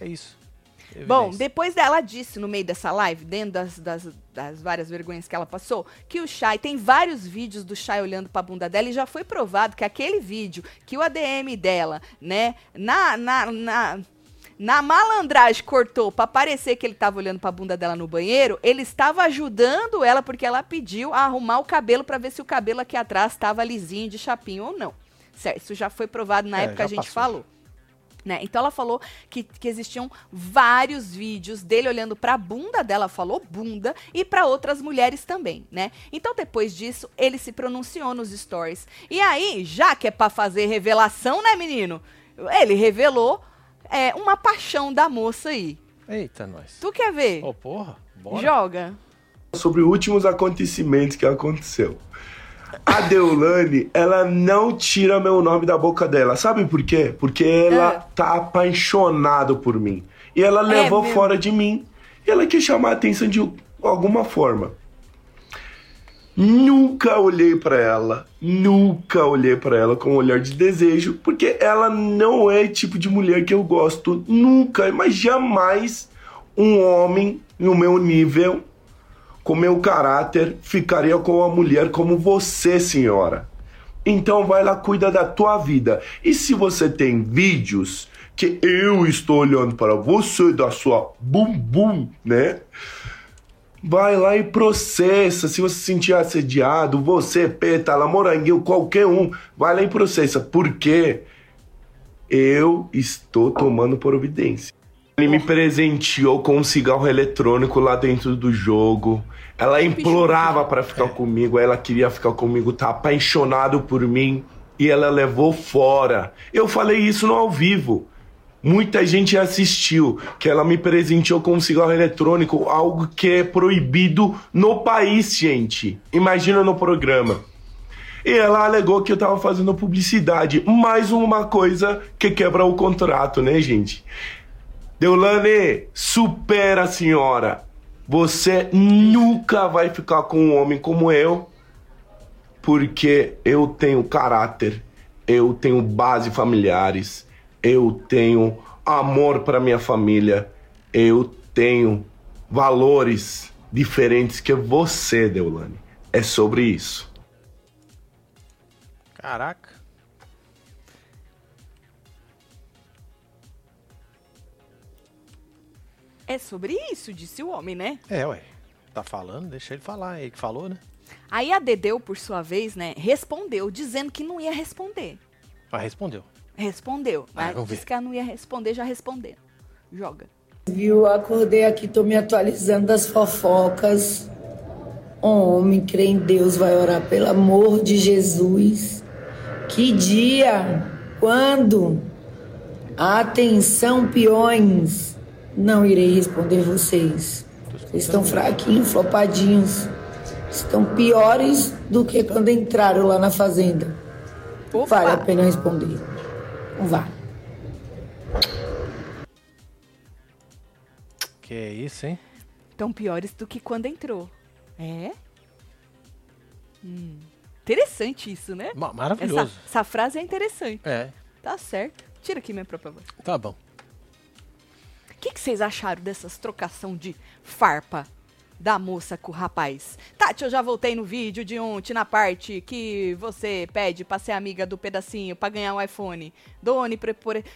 É isso. Bom, depois dela disse no meio dessa live, dentro das, das, das, várias vergonhas que ela passou, que o Shai tem vários vídeos do Shai olhando pra bunda dela e já foi provado que aquele vídeo que o ADM dela, né, na, na, na na malandragem cortou para parecer que ele estava olhando para a bunda dela no banheiro, ele estava ajudando ela porque ela pediu a arrumar o cabelo para ver se o cabelo aqui atrás estava lisinho de chapinho ou não. Certo, isso já foi provado na é, época que a gente passou. falou. Né? Então ela falou que, que existiam vários vídeos dele olhando para a bunda dela, falou bunda, e para outras mulheres também, né? Então depois disso, ele se pronunciou nos stories. E aí, já que é para fazer revelação, né, menino? Ele revelou é, uma paixão da moça aí. Eita, nós. Tu quer ver? Ô, oh, porra, bora. Joga. Sobre últimos acontecimentos que aconteceu. A Deolane, ela não tira meu nome da boca dela. Sabe por quê? Porque ela é. tá apaixonada por mim. E ela é levou é fora de mim. E ela quer chamar a atenção de alguma forma. Nunca olhei para ela, nunca olhei para ela com um olhar de desejo, porque ela não é tipo de mulher que eu gosto, nunca, mas jamais um homem no meu nível com meu caráter, ficaria com uma mulher como você, senhora. Então vai lá, cuida da tua vida. E se você tem vídeos que eu estou olhando para você, da sua bumbum, né? Vai lá e processa. Se você se sentir assediado, você, Pétala, Moranguinho, qualquer um, vai lá e processa. Porque eu estou tomando providência. Ele me presenteou com um cigarro eletrônico lá dentro do jogo. Ela implorava para ficar comigo, ela queria ficar comigo, tá apaixonado por mim. e ela levou fora. Eu falei isso no ao vivo. Muita gente assistiu que ela me presenteou com um cigarro eletrônico, algo que é proibido no país, gente. Imagina no programa. E ela alegou que eu tava fazendo publicidade. Mais uma coisa que quebra o contrato, né, gente? Deulane, supera a senhora. Você nunca vai ficar com um homem como eu, porque eu tenho caráter, eu tenho base familiares, eu tenho amor para minha família, eu tenho valores diferentes que você, Deulane. É sobre isso. Caraca. É sobre isso, disse o homem, né? É, ué. Tá falando, deixa ele falar. Ele que falou, né? Aí a Dedeu, por sua vez, né, respondeu, dizendo que não ia responder. Mas respondeu. Respondeu. Ah, Mas vamos disse ver. que ela não ia responder, já respondeu. Joga. Viu? Acordei aqui, tô me atualizando das fofocas. Um homem crê em Deus, vai orar pelo amor de Jesus. Que dia? Quando? Atenção, peões. Não irei responder vocês. Vocês estão fraquinhos, flopadinhos. Estão piores do que quando entraram lá na fazenda. Opa! Vale a pena responder. Não vale. Que é isso, hein? Tão piores do que quando entrou. É? Hum. Interessante isso, né? Ma- Essa, maravilhoso. essa frase é interessante. É, Tá certo. Tira aqui minha própria voz. tá bom. O que, que vocês acharam dessas trocação de farpa da moça com o rapaz? Tati, eu já voltei no vídeo de ontem, na parte que você pede pra ser amiga do pedacinho pra ganhar um iPhone. Doni,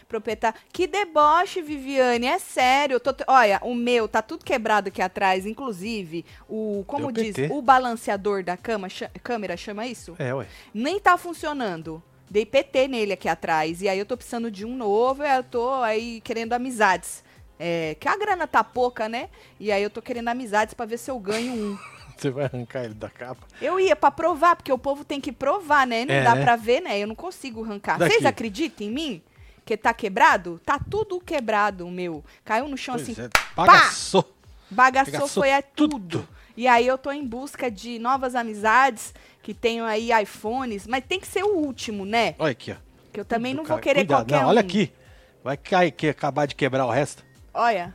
proprietário. Que deboche, Viviane, é sério. tô Olha, o meu tá tudo quebrado aqui atrás, inclusive o, como Deu diz, PT. o balanceador da cama, cha- câmera chama isso? É, ué. nem tá funcionando. Dei PT nele aqui atrás. E aí eu tô precisando de um novo. E eu tô aí querendo amizades. É, que a grana tá pouca, né? E aí eu tô querendo amizades pra ver se eu ganho um. Você vai arrancar ele da capa. Eu ia pra provar, porque o povo tem que provar, né? Não É, dá né? pra ver, né? Eu não consigo arrancar. Daqui. Vocês acreditam em mim? Que tá quebrado? Tá tudo quebrado, meu. Caiu no chão Pois assim. é, bagaçou. Bagaçou Bagaçou foi é tudo. tudo. E aí eu tô em busca de novas amizades que tenham aí iPhones, mas tem que ser o último, né? Olha aqui, ó. Que eu também não Cara, vou querer cuidado. qualquer Não, um. olha aqui. Vai cair, que acabar de quebrar o resto. Olha.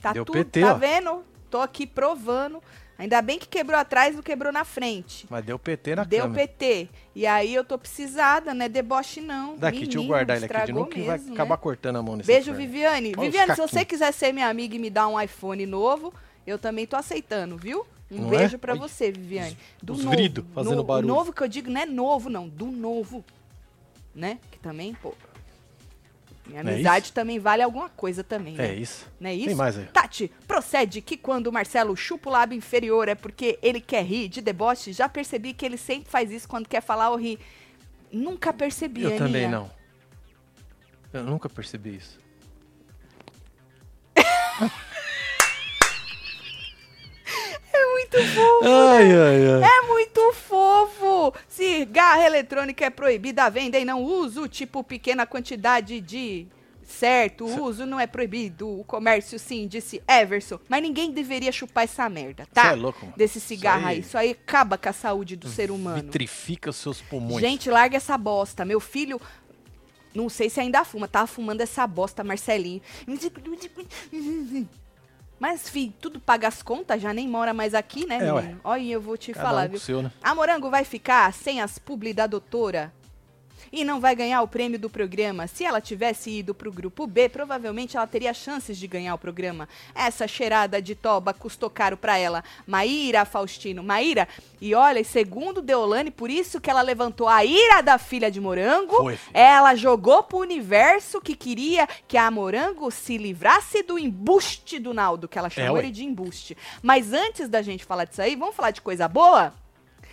Tá Deu tudo, PT, tá ó. vendo? Tô aqui provando. Ainda bem que quebrou atrás, não quebrou na frente. Mas deu PT na Deu câmera. PT. E aí eu tô precisada, né? Deboche não. Daqui, deixa eu Menino, guardar ele aqui de novo que vai mesmo, acabar né? cortando a mão nesse Beijo, inferno. Viviane. Olha Viviane, se você quiser ser minha amiga e me dar um iPhone novo, eu também tô aceitando, viu? Um Não é? beijo pra Olha, você, Viviane. Do os novo. vrido fazendo no, barulho. Novo que eu digo não é novo, não. Do novo. Né? Que também, pô. Minha é amizade isso? também vale alguma coisa também, né? É isso. Não é Tem isso? mais aí. Tati, procede que quando o Marcelo chupa o lábio inferior é porque ele quer rir de deboche? Já percebi que ele sempre faz isso quando quer falar ou rir. Nunca percebi, Eu Aninha. também não. Eu nunca percebi isso. Muito fofo, Ai, ai, ai. É muito fofo! Cigarra eletrônica é proibida a venda e não uso, tipo pequena quantidade de. Certo, o uso não é proibido, o comércio sim, disse Everson. Mas ninguém deveria chupar essa merda, tá? Cê é louco, mano. Desse cigarro Isso aí- aí. Isso aí acaba com a saúde do ser humano. Vitrifica os seus pulmões. Gente, larga essa bosta. Meu filho. Não sei se ainda fuma, tava fumando essa bosta, Marcelinho. Mas, filho, tudo paga as contas, já nem mora mais aqui, né, É, menino? Olha, eu vou te Cada falar, um viu? seu, né? A Morango vai ficar sem as publi da doutora e não vai ganhar o prêmio do programa. Se ela tivesse ido pro grupo B, provavelmente ela teria chances de ganhar o programa. Essa cheirada de toba custou caro pra ela. Maíra Faustino, Maíra, e olha, segundo Deolane, por isso que ela levantou a ira da filha de Morango. Foi. Ela jogou pro universo que queria que a Morango se livrasse do embuste do Naldo, que ela chamou ué. ele de embuste. Mas antes da gente falar disso aí, vamos falar de coisa boa?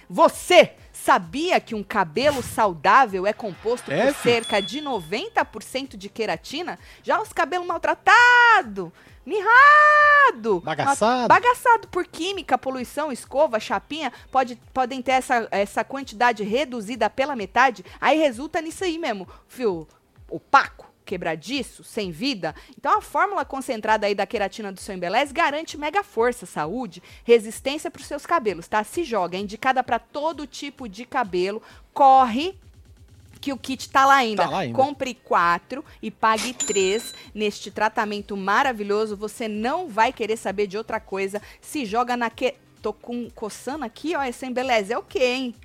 Você sabia que um cabelo saudável é composto É, por filho? cerca de 90% de queratina? Já os cabelos maltratados, Mirrado! Bagaçado. Bagaçado por química, poluição, escova, chapinha, pode, podem ter essa, essa quantidade reduzida pela metade, aí resulta nisso aí mesmo, fio opaco, quebradiço, sem vida. Então a fórmula concentrada aí da queratina do seu embeleze garante mega força, saúde, resistência para os seus cabelos, tá? Se joga, é indicada para todo tipo de cabelo, corre que o kit tá lá ainda. Tá lá ainda. Compre quatro e pague três neste tratamento maravilhoso. Você não vai querer saber de outra coisa. Se joga na que. Tô com coçando aqui, ó. Esse embeleze é o quê, hein?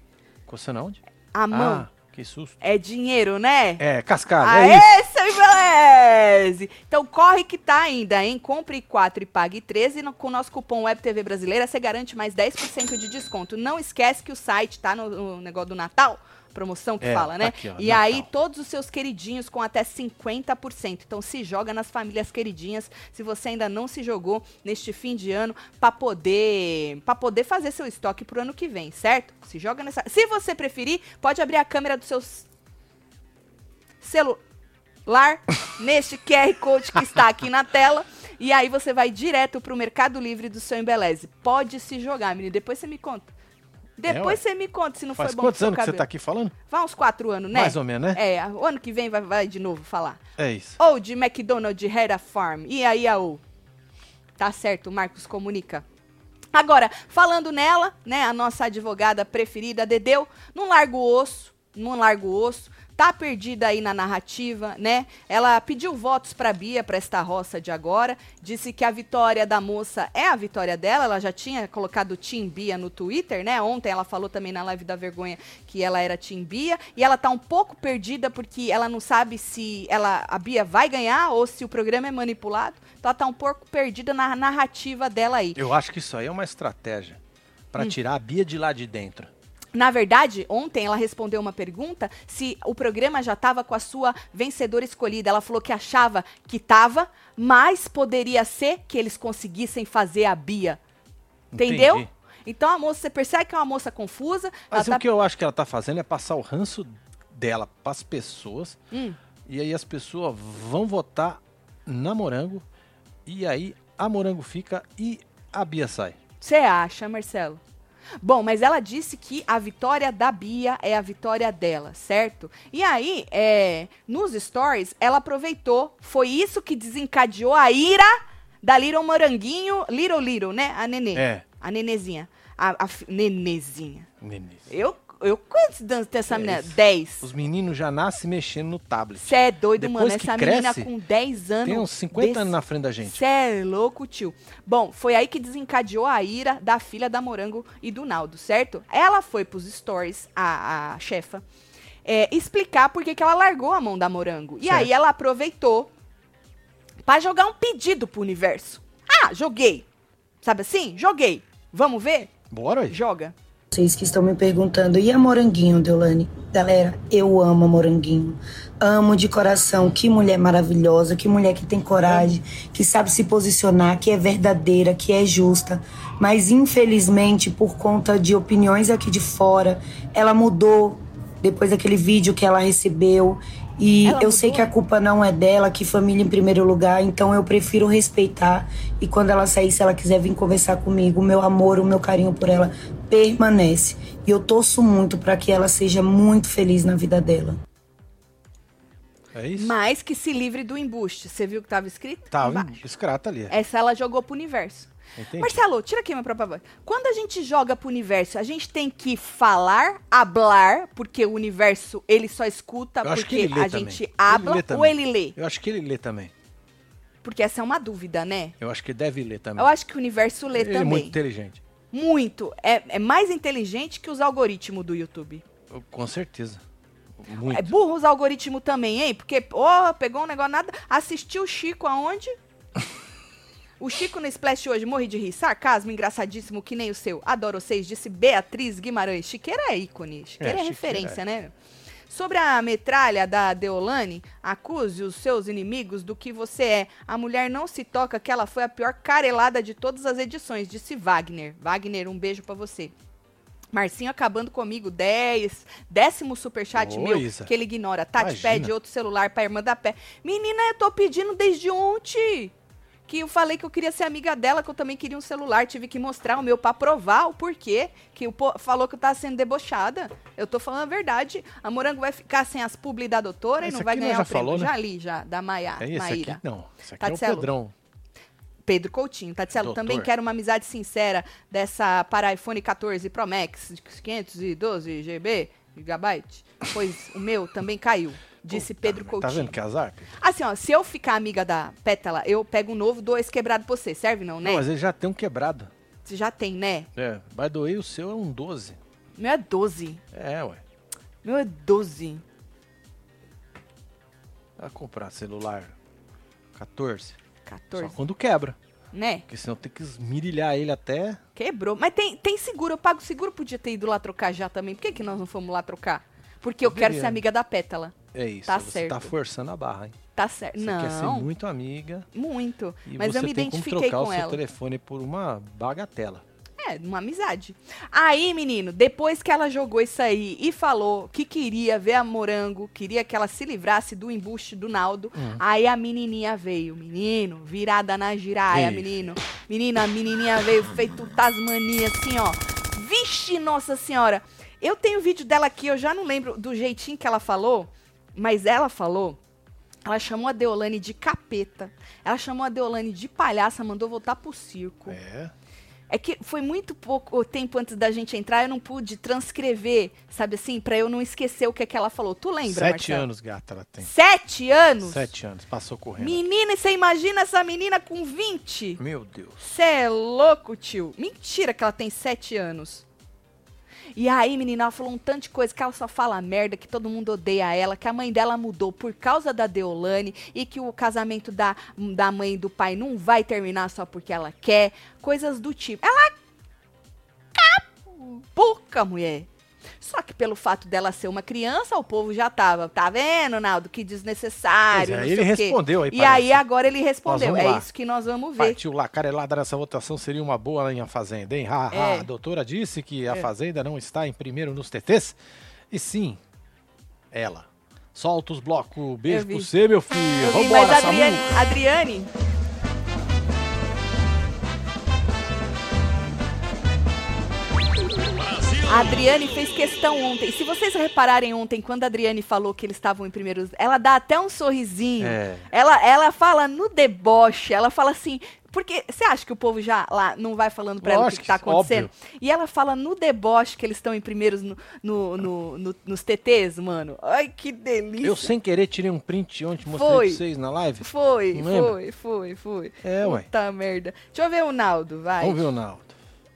Coçando onde? A mão. Ah, que susto. É dinheiro, né? É, cascalho, é isso. Aê, seu embeleze! Então corre que tá ainda, hein? Compre quatro e pague 13. No, com o nosso cupom WebTV Brasileira, você garante mais 10% de desconto. Não esquece que o site tá no, no negócio do Natal. Promoção que É, fala, tá né? aqui, ó, e Natal. aí, todos os seus queridinhos com até 50%. Então, se joga nas famílias queridinhas, se você ainda não se jogou neste fim de ano, pra poder, pra poder fazer seu estoque pro ano que vem, certo? Se joga nessa. Se você preferir, pode abrir a câmera do seu celular neste QR Code que está aqui na tela. E aí você vai direto pro Mercado Livre do seu Embeleze. Pode se jogar, menino. Depois você me conta. Depois ué. você me conta se não Faz foi bom quantos anos que você tá aqui falando? Vai uns quatro anos, né? Mais ou menos, né? É, o ano que vem vai, vai de novo falar. É isso. Ou de McDonald's Hera Farm. E aí, AU? Tá certo, o Marcos comunica. Agora, falando nela, né, a nossa advogada preferida, Dedeu, não larga o osso, não larga o osso, tá perdida aí na narrativa, né? Ela pediu votos pra Bia, pra esta roça de agora, disse que a vitória da moça é a vitória dela, ela já tinha colocado Team Bia no Twitter, né? Ontem ela falou também na live da vergonha que ela era Team Bia, e ela tá um pouco perdida porque ela não sabe se ela a Bia vai ganhar ou se o programa é manipulado. Então ela tá um pouco perdida na narrativa dela aí. Eu acho que isso aí é uma estratégia pra Hum. tirar a Bia de lá de dentro. Na verdade, ontem ela respondeu uma pergunta se o programa já estava com a sua vencedora escolhida. Ela falou que achava que estava, mas poderia ser que eles conseguissem fazer a Bia. Entendeu? Entendi. Então a moça, você percebe que é uma moça confusa. Mas o que eu acho que ela tá fazendo é passar o ranço dela pras pessoas. Hum. E aí as pessoas vão votar na Morango. E aí a Morango fica e a Bia sai. Você acha, Marcelo? Bom, mas ela disse que a vitória da Bia é a vitória dela, certo? E aí, é, nos stories, ela aproveitou. Foi isso que desencadeou a ira da Little Moranguinho. Little Little, né? A nenê. É. A nenezinha. A, a fi- nenezinha. Eu, eu quantos anos tem essa É menina? isso. 10. Os meninos já nascem mexendo no tablet. Você é doido, Depois mano. Essa menina cresce, com 10 anos. Tem uns 50 desse- anos na frente da gente. Cê é louco, tio. Bom, foi aí que desencadeou a ira da filha da Morango e do Naldo, certo? Ela foi pros stories, a, a chefa, é, explicar por que ela largou a mão da Morango. E Certo. aí ela aproveitou pra jogar um pedido pro universo. Ah, joguei. Sabe assim? Joguei. Vamos ver? Bora aí. Joga. Vocês que estão me perguntando, e a Moranguinho, Deolane? Galera, eu amo a Moranguinho. Amo de coração. Que mulher maravilhosa, que mulher que tem coragem, que sabe se posicionar, que é verdadeira, que é justa. Mas infelizmente, por conta de opiniões aqui de fora, ela mudou depois daquele vídeo que ela recebeu. E Ela eu sei mudou? que a culpa não é dela, que família em primeiro lugar, então eu prefiro respeitar. E quando ela sair, se ela quiser vir conversar comigo, o meu amor, o meu carinho por ela permanece. E eu torço muito para que ela seja muito feliz na vida dela. É isso? Mas que se livre do embuste. Você viu o que tava escrito? Embaixo. escrata ali. Essa ela jogou pro universo. Entendi. Marcelo, tira aqui minha própria voz. Quando a gente joga pro universo, a gente tem que falar, hablar, porque o universo ele só escuta Eu porque ele a também. gente Ele habla lê ou ele lê? Eu acho que ele lê também. Porque essa é uma dúvida, né? Eu acho que deve ler também. Eu acho que o universo lê ele é também. muito inteligente. Muito. É, é mais inteligente que os algoritmos do YouTube. Eu- Com certeza. Muito. É burro os algoritmos também, hein? Porque, ó, pegou um negócio nada. Assistiu o Chico aonde? O Chico no Splash hoje, morri de rir. Sarcasmo engraçadíssimo, que nem o seu. Adoro vocês, disse Beatriz Guimarães. Chiqueira é ícone. Chiqueira é, É, Chiqueira referência, né? Sobre a metralha da Deolane, acuse os seus inimigos do que você é. A mulher não se toca que ela foi a pior carelada de todas as edições, disse Wagner. Wagner, um beijo pra você. Marcinho acabando comigo, 10. Décimo superchat Ô, meu, Isa. que ele ignora. Tati Imagina. pede outro celular pra irmã da pé. Menina, eu tô pedindo desde ontem. Que eu falei que eu queria ser amiga dela, que eu também queria um celular. Tive que mostrar o meu pra provar o porquê que o falou que eu tava sendo debochada. Eu tô falando a verdade. A Morango vai ficar sem as publi da doutora e Esse não vai ganhar já o prêmio. falou, né? Já li, já, da Maia, É esse Maíra. aqui? Não. Esse aqui Tatselo. é o Pedrão. Pedro Coutinho. Tatselo, Doutor. também quero uma amizade sincera dessa para iPhone 14 Pro Max de 512 GB, gigabyte, pois o meu também caiu, disse Pedro Tá Coutinho. vendo que azar? Pedro? Assim, ó, se eu ficar amiga da Pétala, eu pego um novo, dou esse quebrado pra você. Serve não, né? Não, mas ele já tem um quebrado. Você já tem, né? É, vai doer o seu é um 12. O meu é 12. É, ué. Meu é 12. Vai comprar celular 14. 14. Só quando quebra. Né? Porque senão tem que esmirilhar ele até. Quebrou. Mas tem, tem seguro, eu pago seguro, podia ter ido lá trocar já também. Por que, que nós não fomos lá trocar? Porque eu quero Deveria, ser amiga da Pétala. É isso. Tá você tá certo. forçando a barra, hein? Tá certo. Você não. quer ser muito amiga. Muito. Mas você eu me tem como identifiquei trocar com o seu ela. telefone por uma bagatela. É, uma amizade. Aí, menino, depois que ela jogou isso aí e falou que queria ver a Morango, queria que ela se livrasse do embuste do Naldo, Hum. aí a menininha veio. Menino, virada na giraia, Isso. menino. Menina, a menininha veio feito Tasmania, assim, ó. Vixe, nossa senhora. Eu tenho vídeo dela aqui, eu já não lembro do jeitinho que ela falou, mas ela falou... Ela chamou a Deolane de capeta. Ela chamou a Deolane de palhaça, mandou voltar pro circo. É. É que foi muito pouco tempo antes da gente entrar, eu não pude transcrever, sabe assim, pra eu não esquecer o que, é que ela falou. Tu lembra, Sete Marcelo? anos, gata, ela tem. Sete anos? Sete anos. Passou correndo. Menina, e você imagina essa menina com 20? Meu Deus. Você é louco, tio. Mentira que ela tem sete anos. E aí, menina, ela falou um tanto de coisa que ela só fala merda, que todo mundo odeia ela, que a mãe dela mudou por causa da Deolane e que o casamento da, da mãe e do pai não vai terminar só porque ela quer. Coisas do tipo. Ela. Capuca, mulher. Só que pelo fato dela ser uma criança, o povo já tava, tá vendo, Naldo? Que desnecessário. É, ele respondeu aí, E parece. aí agora ele respondeu. É lá. isso que nós vamos ver. Partiu lá, carelada nessa votação seria uma boa em A Fazenda, hein? Ha, ha. É. A doutora disse que a É. Fazenda não está em primeiro nos TTs. E sim, ela. Solta os blocos. Beijo pro você, meu filho. Vambora, mas a Samu. Adriane, A Adriane fez questão ontem. Se vocês repararem ontem, quando a Adriane falou que eles estavam em primeiros, ela dá até um sorrisinho. É. Ela, ela fala no deboche, ela fala assim. Porque você acha que o povo já lá não vai falando pra ela o que, que tá acontecendo? óbvio. E ela fala no deboche que eles estão em primeiros no, no- no- no- nos TTs, mano. Ai, que delícia. Eu sem querer tirei um print ontem, mostrei Foi. pra vocês na live. Foi, foi, foi, foi. É, ué. Puta merda. Deixa eu ver o Naldo, vai. Vamos ver o Naldo.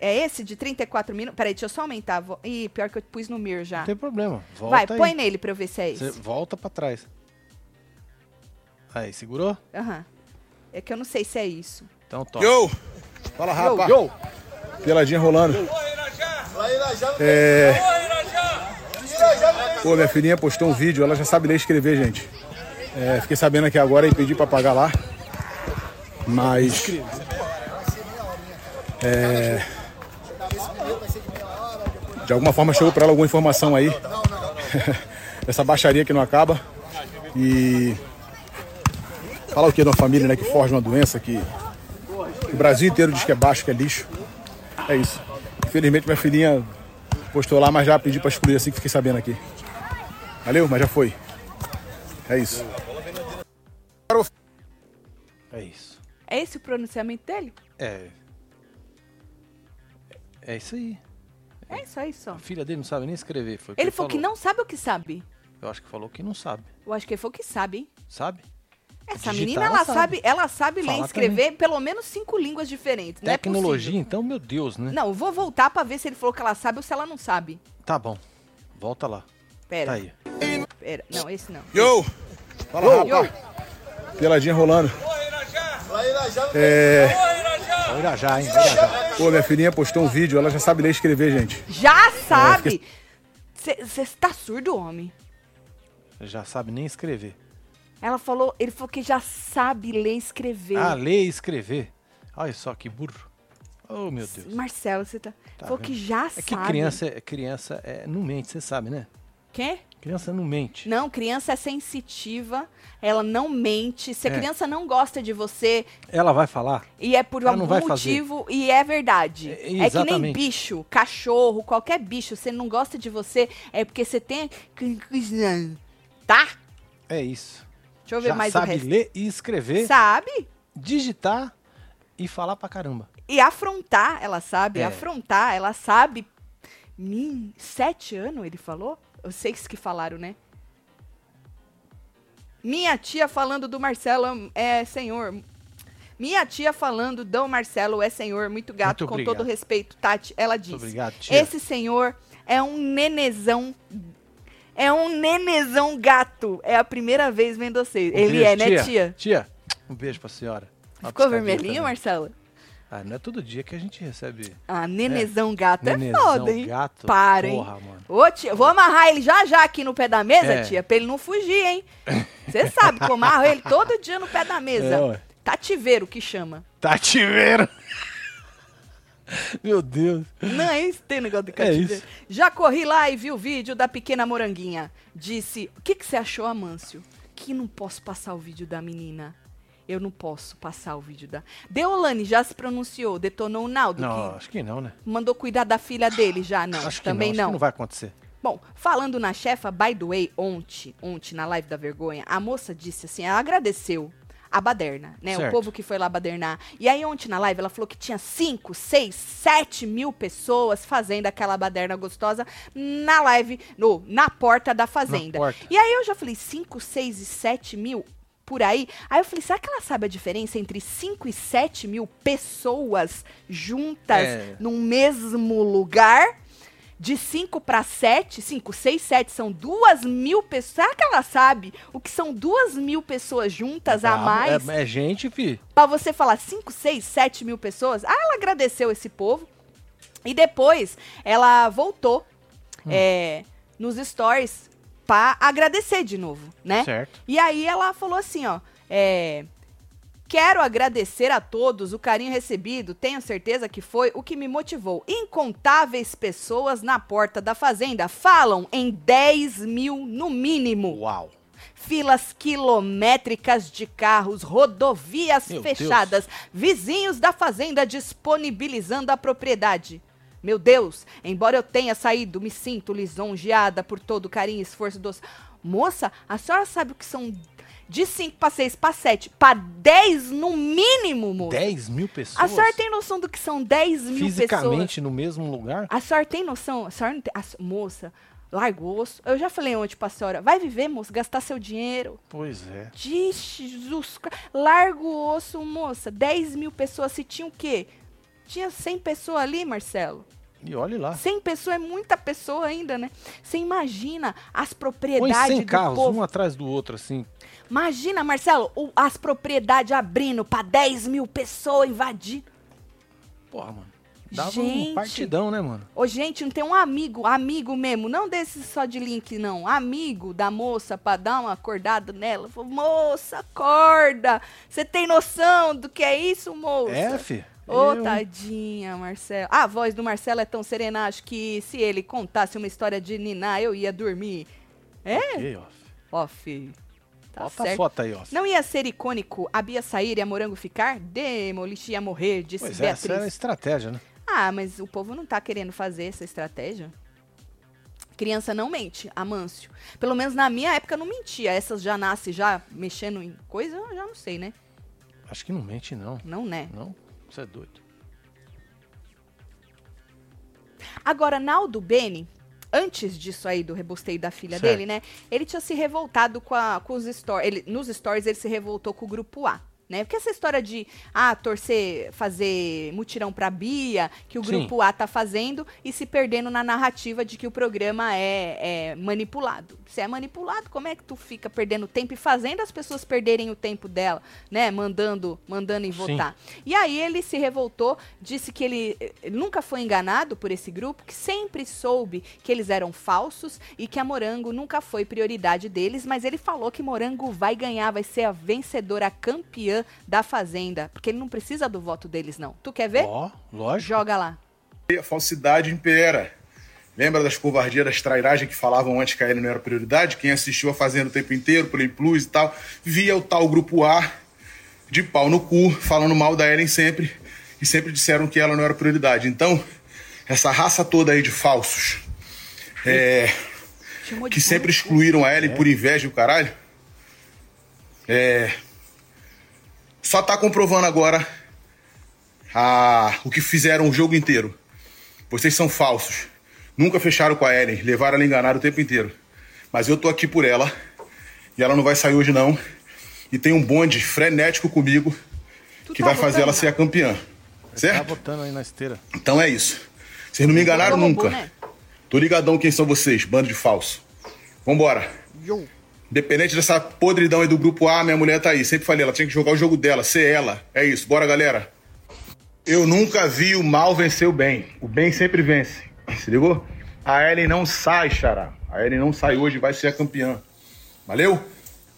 É esse de 34 minutos? Peraí, deixa eu só aumentar. Vo- Ih, pior que eu pus no Mir já. Não tem problema. Volta Vai, aí. põe nele pra eu ver se é Você esse. volta pra trás. Aí, segurou? Aham. É que eu não sei se é isso. Então toca. Yo! Fala, Yo. rapaz. Yo! Peladinha rolando. É... Pô, minha filhinha postou um vídeo, ela já sabe ler e escrever, gente. É, fiquei sabendo aqui agora e pedi pra pagar lá. Mas. É... De alguma forma chegou pra ela alguma informação aí. Essa baixaria que não acaba. E. Falar o que de uma família né, que forja uma doença que o Brasil inteiro diz que é baixo, que é lixo. É isso. Infelizmente minha filhinha postou lá, mas já pedi pra excluir assim que fiquei sabendo aqui. Valeu, mas já foi. É isso. É isso. É esse o pronunciamento dele? É. É isso aí. É isso aí só. A filha dele não sabe nem escrever. Foi o que Ele falou que não sabe o que sabe. Eu acho que falou que não sabe. Eu acho que ele falou que sabe, hein? Sabe? Essa Digitar, menina, ela ela sabe. sabe, ela sabe ler e escrever pelo menos cinco línguas diferentes. É Tecnologia, possível. então, meu Deus, né? Não, eu vou voltar pra ver se ele falou que ela sabe ou se ela não sabe. Tá bom. Volta lá. Pera, Tá aí. pera. Não, esse não. Yo! Fala, rapaz. Peladinha rolando. É... Vai Irajá, hein? Irajá. Pô, minha filhinha postou um vídeo, ela já sabe ler e escrever, gente. Já sabe! fiquei- Você tá surdo, homem? Já sabe nem escrever. Ela falou, ele falou que já sabe ler e escrever. Ah, ler e escrever. Olha só que burro. Oh, meu Deus. Marcelo, você tá. Tá falou vendo? que já É que sabe. criança, é- criança é, não mente, você sabe, né? Quê? Criança não mente. Não, criança é sensitiva, ela não mente. Se a É. criança não gosta de você Ela vai falar? e é por Ela algum vai fazer. motivo e é verdade. É, É, que nem bicho, cachorro, qualquer bicho, você não gosta de você, é porque você tem. Tá? É isso. Deixa eu ver Já mais sabe o resto. ler e escrever, Sabe? digitar e falar pra caramba. E afrontar, ela sabe. É. Afrontar, ela sabe. Min, sete anos, ele falou? Vocês que falaram, né? Minha tia falando do Marcelo é senhor. Minha tia falando do Marcelo é senhor, muito gato, Muito com obrigado. todo respeito, Tati. Ela disse. Muito obrigado. Esse senhor é um nenezão. É um nenezão gato. É a primeira vez vendo vocês. Um Ele beijo, é, né, tia? Tia, um beijo pra senhora. Uma Ficou piscadinha vermelhinho. Marcelo? Ah, não é todo dia que a gente recebe Ah, nenezão gato é nenezão, foda, hein? gato. Para, hein? Porra, mano. Ô, tia, vou amarrar ele já já aqui no pé da mesa, É. tia, pra ele não fugir, hein? Você sabe que eu amarro ele todo dia no pé da mesa. É, ué. Cativeiro que chama. Tativeiro. Meu Deus. Não, é isso, tem negócio de É cativeiro. isso. Já corri lá e vi o vídeo da pequena moranguinha. Disse, o que, que você achou, Amâncio? Que não posso passar o vídeo da menina. Eu não posso passar o vídeo da... Deolane já se pronunciou, detonou o Naldo, Não, que acho que não, né? mandou cuidar da filha dele já, não. Acho que também não, acho que não. não vai acontecer. Bom, falando na chefa, by the way, ontem, ontem na live da vergonha, a moça disse assim, ela agradeceu a baderna, né? O Certo. povo que foi lá badernar. E aí ontem na live ela falou que tinha 5, 6, 7 mil pessoas fazendo aquela baderna gostosa na live, no, na porta da fazenda. porta. E aí eu já falei 5, 6 e 7 mil por aí. Aí eu falei, será que ela sabe a diferença entre 5 e 7 mil pessoas juntas É. num mesmo lugar? De 5 para 7, 5, 6, 7 são duas mil pessoas. Será que ela sabe o que são duas mil pessoas juntas a Ah, mais? É, é gente, fi. Pra você falar 5, 6, 7 mil pessoas? Ah, ela agradeceu esse povo. E depois ela voltou Hum. é, nos stories pra agradecer de novo, né? Certo. E aí ela falou assim, ó, é, quero agradecer a todos o carinho recebido, tenho certeza que foi o que me motivou. Incontáveis pessoas na porta da fazenda falam em 10 mil no mínimo. Uau. Filas quilométricas de carros, rodovias Meu fechadas, vizinhos da fazenda disponibilizando a propriedade. Meu Deus, embora eu tenha saído, me sinto lisonjeada por todo o carinho e esforço dos. Moça, a senhora sabe o que são de 5 para 6 para 7 para 10 no mínimo, moça? 10 mil pessoas? A senhora tem noção do que são 10 mil pessoas? Fisicamente no mesmo lugar? A senhora tem noção? A senhora não tem... a moça, largou o osso. Eu já falei ontem pra senhora, vai viver, moça, gastar seu dinheiro. Pois é. Jesus, larga o osso, moça. 10 mil pessoas, se tinha o quê? Tinha 100 pessoas ali, Marcelo. E olhe lá. 100 pessoas é muita pessoa ainda, né? Você imagina as Põe propriedades 100 do carros, povo. um atrás do outro, assim. Imagina, Marcelo, o- as propriedades abrindo pra 10 mil pessoas invadir. Porra, mano. Dava Gente. um partidão, né, mano? Ô, gente, não tem um amigo, amigo mesmo, não desse só de link, não. Amigo da moça pra dar uma acordada nela. Falou, moça, acorda! Você tem noção do que é isso, moça? É, fi. Ô, Eu- tadinha, Marcelo. A voz do Marcelo é tão serena, acho que se ele contasse uma história de Niná, eu ia dormir. É? Ok, ó. Ó, filho. Tá Bota a certo. foto aí, ó. Não ia ser icônico a Bia sair e a Morango ficar? Demolish ia morrer, disse Pois é, essa Beatriz. é a estratégia, né? Ah, mas o povo não tá querendo fazer essa estratégia. Criança não mente, Amâncio. Pelo menos na minha época não mentia. Essas já nascem já mexendo em coisa, eu já não sei, né? Acho que não mente, não. Não, né? Não? Você é doido. Agora, Naldo Beni, antes disso aí do rebosteio da filha Certo. dele, né? Ele tinha se revoltado com, a- com os stories. Ele, nos stories ele se revoltou com o grupo A. Né? Porque essa história de ah, torcer, fazer mutirão pra Bia, que o Sim. grupo A tá fazendo, e se perdendo na narrativa de que o programa é, é manipulado. Se é manipulado, como é que tu fica perdendo tempo e fazendo as pessoas perderem o tempo dela, né? Mandando, mandando em Sim. votar. E aí ele se revoltou, disse que ele, ele nunca foi enganado por esse grupo, que sempre soube que eles eram falsos e que a Morango nunca foi prioridade deles, mas ele falou que Morango vai ganhar, vai ser a vencedora a campeã da Fazenda, porque ele não precisa do voto deles não. Tu quer ver? Ó, lógico. Joga lá. A falsidade impera. Lembra das covardias, das trairagens que falavam antes que a Ellen não era prioridade? Quem assistiu a Fazenda o tempo inteiro, Play Plus e tal, via o tal grupo A de pau no cu, falando mal da Ellen sempre, e sempre disseram que ela não era prioridade. Então, essa raça toda aí de falsos, é, que sempre excluíram a Ellen por inveja e o caralho, é, só tá comprovando agora a, o que fizeram o jogo inteiro. Vocês são falsos. Nunca fecharam com a Ellen, levaram ela enganada o tempo inteiro. Mas eu tô aqui por ela. E ela não vai sair hoje não. E tem um bonde frenético comigo que tá vai fazer ela ser a campeã. Tá Certo? botando aí na esteira. Então é isso. Vocês não me enganaram nunca. né? Tô ligadão quem são vocês, bando de falso. Vambora. Independente dessa podridão aí do grupo A, minha mulher tá aí. Sempre falei, ela tinha que jogar o jogo dela, ser ela. É isso, bora galera. Eu nunca vi o mal vencer o bem. O bem sempre vence. Se ligou? A Ellen não sai, xará. A Ellen não sai hoje, vai ser a campeã. Valeu?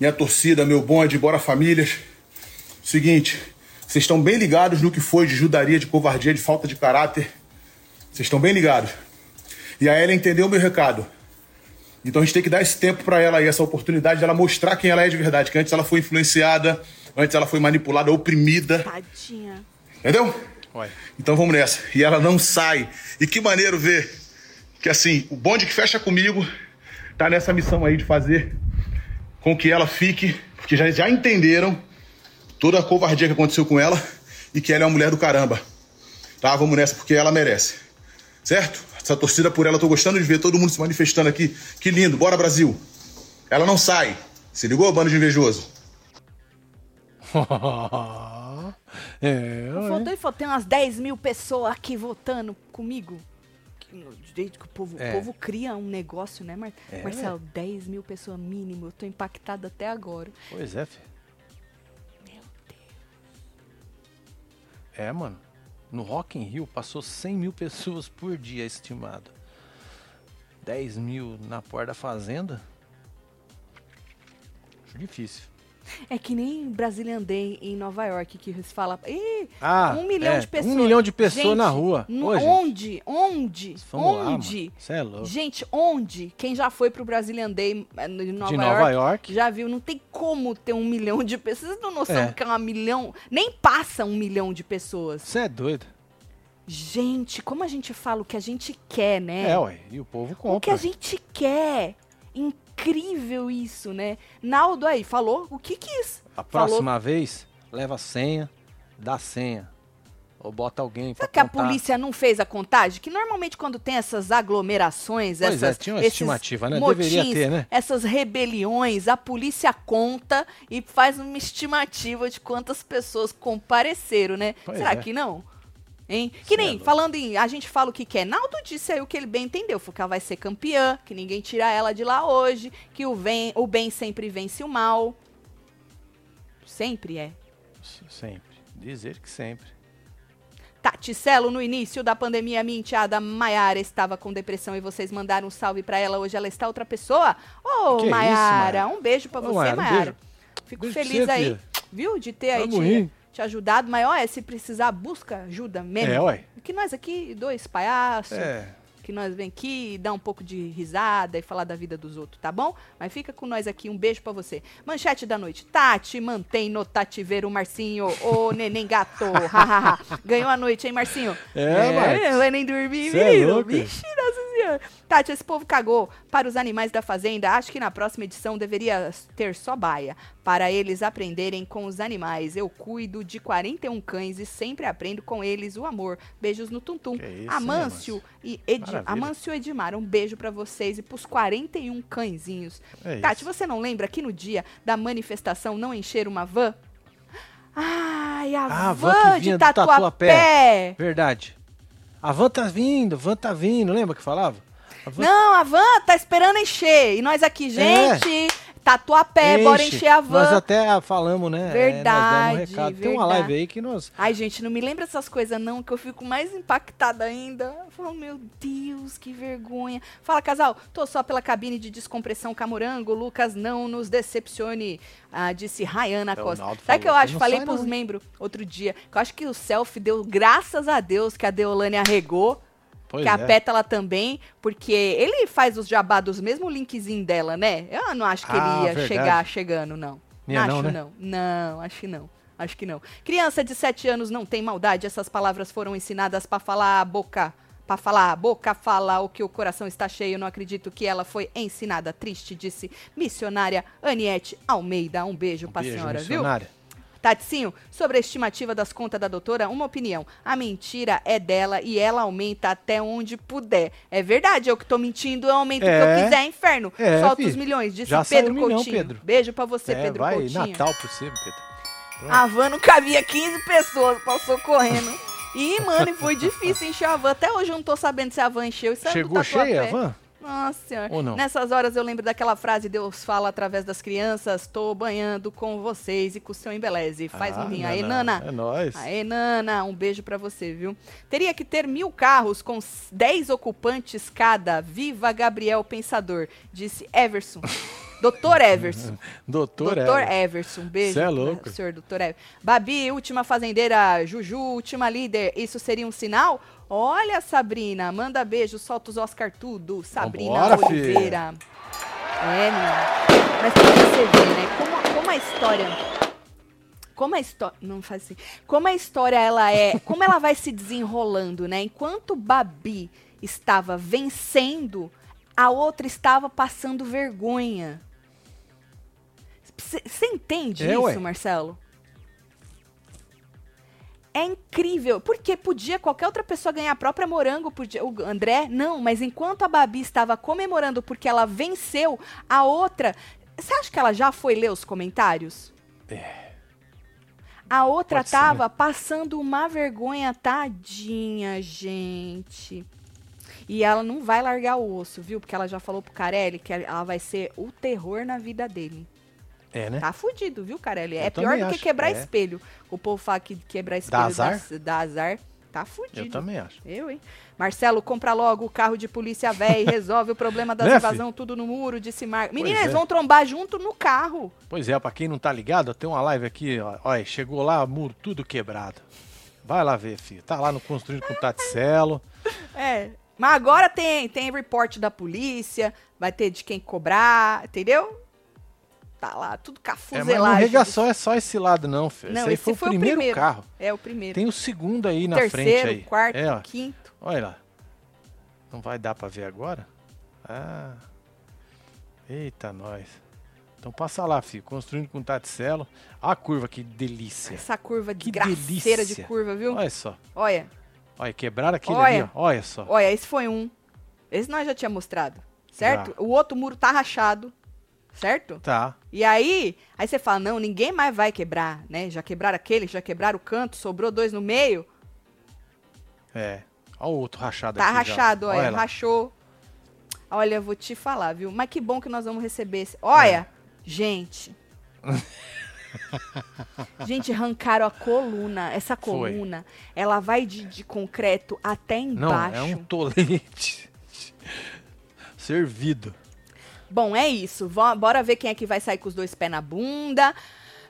Minha torcida, meu bonde, bora famílias. Seguinte, vocês estão bem ligados no que foi de judaria, de covardia, de falta de caráter. Vocês estão bem ligados. E a Ellen entendeu o meu recado. Então a gente tem que dar esse tempo pra ela aí, essa oportunidade dela mostrar quem ela é de verdade. Que antes ela foi influenciada, antes ela foi manipulada, oprimida. Tadinha. Entendeu? Ué. Então vamos nessa. E ela não sai. E que maneiro ver que assim, o bonde que fecha comigo tá nessa missão aí de fazer com que ela fique, porque já, já entenderam toda a covardia que aconteceu com ela e que ela é uma mulher do caramba. Tá? Vamos nessa porque ela merece. Certo? Essa torcida por ela, eu tô gostando de ver todo mundo se manifestando aqui. Que lindo, bora Brasil. Ela não sai. Se ligou, bando de invejoso? é. Faltou e faltou tem umas 10 mil pessoas aqui votando comigo. Que- Desde que o povo, É. o povo cria um negócio, né, Mar É, Marcelo? 10 mil pessoas mínimo. Eu tô impactada até agora. Pois é, filho. Meu Deus. É, mano. No Rock in Rio passou 100 mil pessoas por dia estimado. 10 mil na porta da fazenda. Acho difícil. É que nem Brasília Day em Nova York, que eles falam. Ih, Ah, um milhão é, de pessoas. Um milhão de pessoas Gente, na rua. Ô, gente, onde? Onde? lá, onde? Cê é louco. Gente, onde? Quem já foi pro Brazilian Day eh, em Nova, De York, Nova York. já viu. Não tem como ter um milhão de pessoas. Vocês não noção É. do que é um milhão? Nem passa um milhão de pessoas. Você é doido. Gente, como a gente fala o que a gente quer, né? É, ué. E o povo o que compra. a gente quer. Incrível isso, né? Naldo aí falou o que quis. A Falou próxima vez, leva a senha, dá a senha. Ou bota alguém pra Será que a contar. polícia não fez a contagem? Que normalmente quando tem essas aglomerações, Pois é, essas, tinha uma estimativa, né? motins, Deveria ter, né? essas rebeliões, a polícia conta e faz uma estimativa de quantas pessoas compareceram, né? Pois Será é. que não? Hein? Que é nem, falando em, a gente fala o que quer. Naldo disse aí o que ele bem entendeu, foi que ela vai ser campeã, que ninguém tira ela de lá hoje, que o, vem, o bem sempre vence o mal. Sempre é. Sempre. Dizer que sempre. Taticelo, no início da pandemia, minha enteada Maiara estava com depressão e vocês mandaram um salve pra ela. Hoje ela está outra pessoa. Ô, isso, Maiara, um beijo pra Ô, você, Maiara, um. Fico Beijo feliz você, aí, filha. viu? De ter aí Tamo te, ajudado. Mas, olha, se precisar, busca ajuda mesmo. É, ué. Que nós aqui, dois palhaços, É. que nós vem aqui e dá um pouco de risada e falar da vida dos outros, tá bom? Mas fica com nós aqui, um beijo pra você. Manchete da noite. Tati mantém no tativeiro o Marcinho, ô neném gato. hahaha. Ganhou a noite, hein, Marcinho? É. Não vai nem dormir, Cê é menino. louco. Vixe, nossa Tati, esse povo cagou para os animais da fazenda. Acho que na próxima edição deveria ter só baia. Para eles aprenderem com os animais. Eu cuido de 41 cães e sempre aprendo com eles o amor. Beijos no Tuntum. Isso, hein, Amâncio e Edi Maravilha. Amâncio Edmar, um beijo pra vocês e pros 41 cãezinhos. É Tati, isso. você não lembra que no dia da manifestação não encher uma van? Ai, a Ah, a van, van que de Tatuapé. Tatuapé. Verdade. A van tá vindo, a van tá vindo. Lembra que falava? A van Não, a van tá esperando encher. E nós aqui, gente, Tatuapé, bora enche. encher a van. Nós até falamos, né? É, Verdade, nós demos um recado. Tem uma verdade. live aí que nós... Ai, gente, não me lembra essas coisas não, que eu fico mais impactada ainda. Eu falo, meu Deus, que vergonha. Fala, casal, tô só pela cabine de descompressão Camorango. Lucas, não nos decepcione, ah, disse Rayana É, Costa. Sabe o que eu acho? não Falei pros membros outro dia, que eu acho que o selfie deu graças a Deus que a Deolane arregou. Pois que a é. Pétala também, porque ele faz os jabá dos mesmo linkzinho dela, né? Eu não acho que Ah, ele ia verdade. chegar chegando, não. Ia acho não, né? não. Não, acho que não. Acho que não. Criança de 7 anos não tem maldade. Essas palavras foram ensinadas pra falar a boca. Pra falar a boca, fala o que o coração está cheio. Não acredito que ela foi ensinada. Triste, disse missionária Aniette Almeida. Um beijo pra Beijo, senhora, viu? Taticinho, sobre a estimativa das contas da doutora, uma opinião. A mentira é dela e ela aumenta até onde puder. É verdade, eu que tô mentindo, eu aumento o que É. eu quiser, inferno. É, Solta fi. os milhões, disse Já saiu Pedro um milhão, Coutinho. Pedro. Beijo pra você, é, Pedro vai, Coutinho. Natal por você, Pedro. A van não cabia 15 pessoas, passou correndo. E, mano, e foi difícil encher a van. Até hoje eu não tô sabendo se a van encheu. É do Chegou cheia a van? Nossa senhora. Ou não? Nessas horas eu lembro daquela frase, Deus fala através das crianças, tô banhando com vocês e com o seu embeleze. Faz Ah, um rim. não. Nana. É nóis. Aê, Nana, um beijo pra você, viu? Teria que ter mil carros com 10 ocupantes cada. Viva Gabriel Pensador, disse Everson. Doutor Everson. Doutor, Doutor é. Everson, um beijo. Cê é louco. Senhor Doutor Everson. Babi, última fazendeira. Juju, última líder. Isso seria um sinal? Olha, Sabrina, manda beijo, solta os Oscar tudo. Sabrina Vambora, Oliveira. É, menina. Mas pra você ver, né? Como, como a história. Como a história. Não faz assim. Como a história ela é. Como ela vai se desenrolando, né? Enquanto Babi estava vencendo, a outra estava passando vergonha. Você entende É, isso, ué. Marcelo? É incrível, porque podia qualquer outra pessoa ganhar a própria morango, podia, o André, não, mas enquanto a Babi estava comemorando porque ela venceu, a outra, você acha que ela já foi ler os comentários? A outra Pode ser, né? tava passando uma vergonha, tadinha, gente. E ela não vai largar o osso, viu? Porque ela já falou pro Carelli que ela vai ser o terror na vida dele. É, né? Tá fudido, viu, Carelli? Eu é pior do que quebrar é. espelho. O povo fala que quebrar espelho azar? Dá, dá azar. Tá fudido. Eu também acho. Eu, hein? Marcelo, compra logo o carro de polícia véi, resolve o problema das Né, invasão, tudo no muro, disse Marco. Menina, Pois eles é. vão trombar junto no carro. Pois é, pra quem não tá ligado, tem uma live aqui, ó, olha, chegou lá, muro tudo quebrado. Vai lá ver, filho. Tá lá no Construindo com Taticelo. É. Mas agora tem, tem reporte da polícia, vai ter de quem cobrar, entendeu? Tá lá, tudo É, mas não regaçou é só esse lado, não, filho. Não, esse aí foi, o foi o primeiro, primeiro. carro. É o primeiro. Tem o segundo aí na Terceiro, frente aí. quarto, É, quinto. Olha lá. Não vai dar pra ver agora? Ah. Eita, nós. Então passa lá, filho. Construindo com Taticelo. Olha a curva, que delícia. Essa curva Que desgraceira de delícia. curva, viu? Olha só. Olha, Olha, quebraram aquele Olha. ali, ó. Olha só. olha, esse foi um. Esse nós já tinha mostrado, certo? Já. O outro muro tá rachado, certo? Tá. E aí, aí você fala, não, ninguém mais vai quebrar, né? Já quebraram aquele, já quebraram o canto, sobrou dois no meio. É. Olha o outro rachado Tá aqui. já. rachado, olha, lá. rachou. Olha, vou te falar, viu? Mas que bom que nós vamos receber esse. Olha, É. gente. gente, arrancaram a coluna. Essa Foi. coluna, ela vai de, de concreto até Não, embaixo. é um tolete. Servido. Bom, é isso. Vó- Bora ver quem é que vai sair com os dois pés na bunda.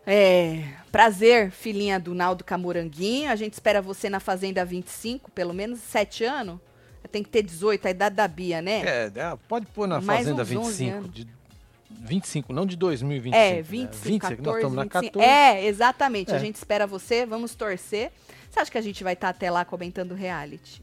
É, prazer, filhinha do Naldo Camoranguinho. A gente espera você na Fazenda 25, pelo menos 7 anos. Tem que ter 18, a idade da Bia, né? É, é, pode pôr na Mais Fazenda uns 11 25. anos. De 25, não de 2025. É, né? 25, 25, 14, nós estamos na 25. 14. É, exatamente. A É. gente espera você, vamos torcer. Você acha que a gente vai estar até lá comentando reality?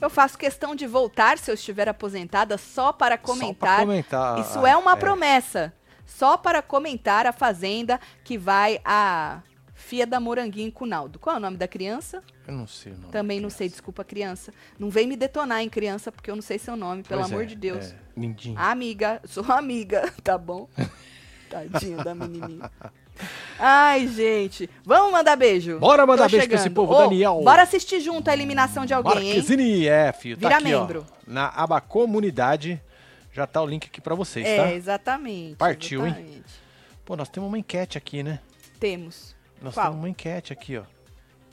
Eu faço questão de voltar se eu estiver aposentada só para Só comentar. pra comentar. Isso é uma promessa. Só para comentar a fazenda que vai a Fia da Moranguinho com o Naldo. Qual é o nome da criança? Eu não sei o nome. Também não sei, desculpa, criança. Não vem me detonar em criança, porque eu não sei seu nome, pelo Pois amor é, de Deus. É, lindinho. Amiga, sou amiga, tá bom? Tadinho da menininha. Ai, gente. Vamos mandar beijo. Bora mandar Tô beijo pra esse chegando. povo, Ô, Daniel. Bora assistir junto a eliminação de alguém, hein? Marquezine, é, filho. Tá Vira aqui, ó, membro. na aba comunidade. Já tá o link aqui pra vocês, É, tá? exatamente. Partiu, hein? exatamente. Pô, nós temos uma enquete aqui, né? Temos. Nós Qual? temos uma enquete aqui, ó.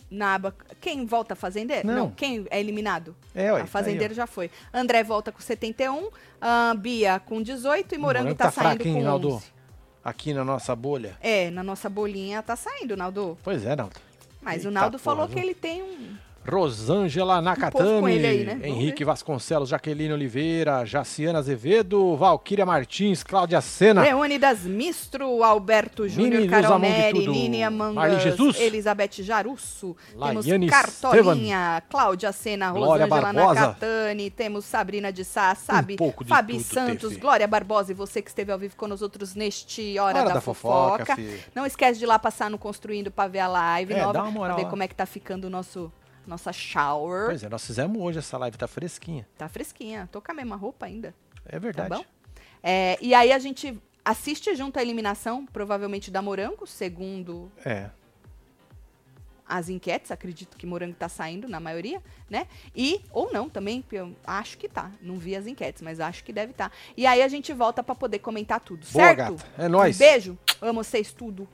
Na aba. Quem volta a fazendeiro? Não. Quem é eliminado? É, ué, a tá fazendeiro aí, já foi. André volta com 71, a Bia com 18 e Morango, Morango tá, tá saindo fraquinho, com Naldo. 11. Aqui na nossa bolha. É, na nossa bolinha tá saindo, Naldo. Pois é, Naldo. Mas o Eita Naldo falou porra, que viu? ele tem um. Rosângela Nakatani, aí, né? Henrique. Vasconcelos, Jaqueline Oliveira, Jaciana Azevedo, Valquíria Martins, Cláudia Sena, Leônidas Mistro, Alberto Júnior, Carol Neri, Nini Marli Amangas, Jesus, Elizabeth Jarusso, Laiane temos Cartolinha, Cláudia Sena, Glória Rosângela Barbosa. Nakatani, temos Sabrina de Sá, Sabe, de Fabi Santos, teve. Glória Barbosa e você que esteve ao vivo com nós outros neste Hora, Hora da, da Fofoca, Fofoca. Não esquece de ir lá passar no Construindo pra ver a live É, nova, pra ver lá. como é que tá ficando o nosso nossa shower. Pois é, nós fizemos hoje essa live, tá fresquinha. Tá fresquinha, tô com a mesma roupa ainda. É verdade. Tá bom? É, e aí a gente assiste junto a eliminação, provavelmente da Morango, segundo É. as enquetes, acredito que Morango tá saindo na maioria, né? E, ou não também, eu acho que tá. Não vi as enquetes, mas acho que deve estar. Tá. E aí a gente volta pra poder comentar tudo, Boa, certo? gata. É nóis. Um beijo, amo vocês tudo.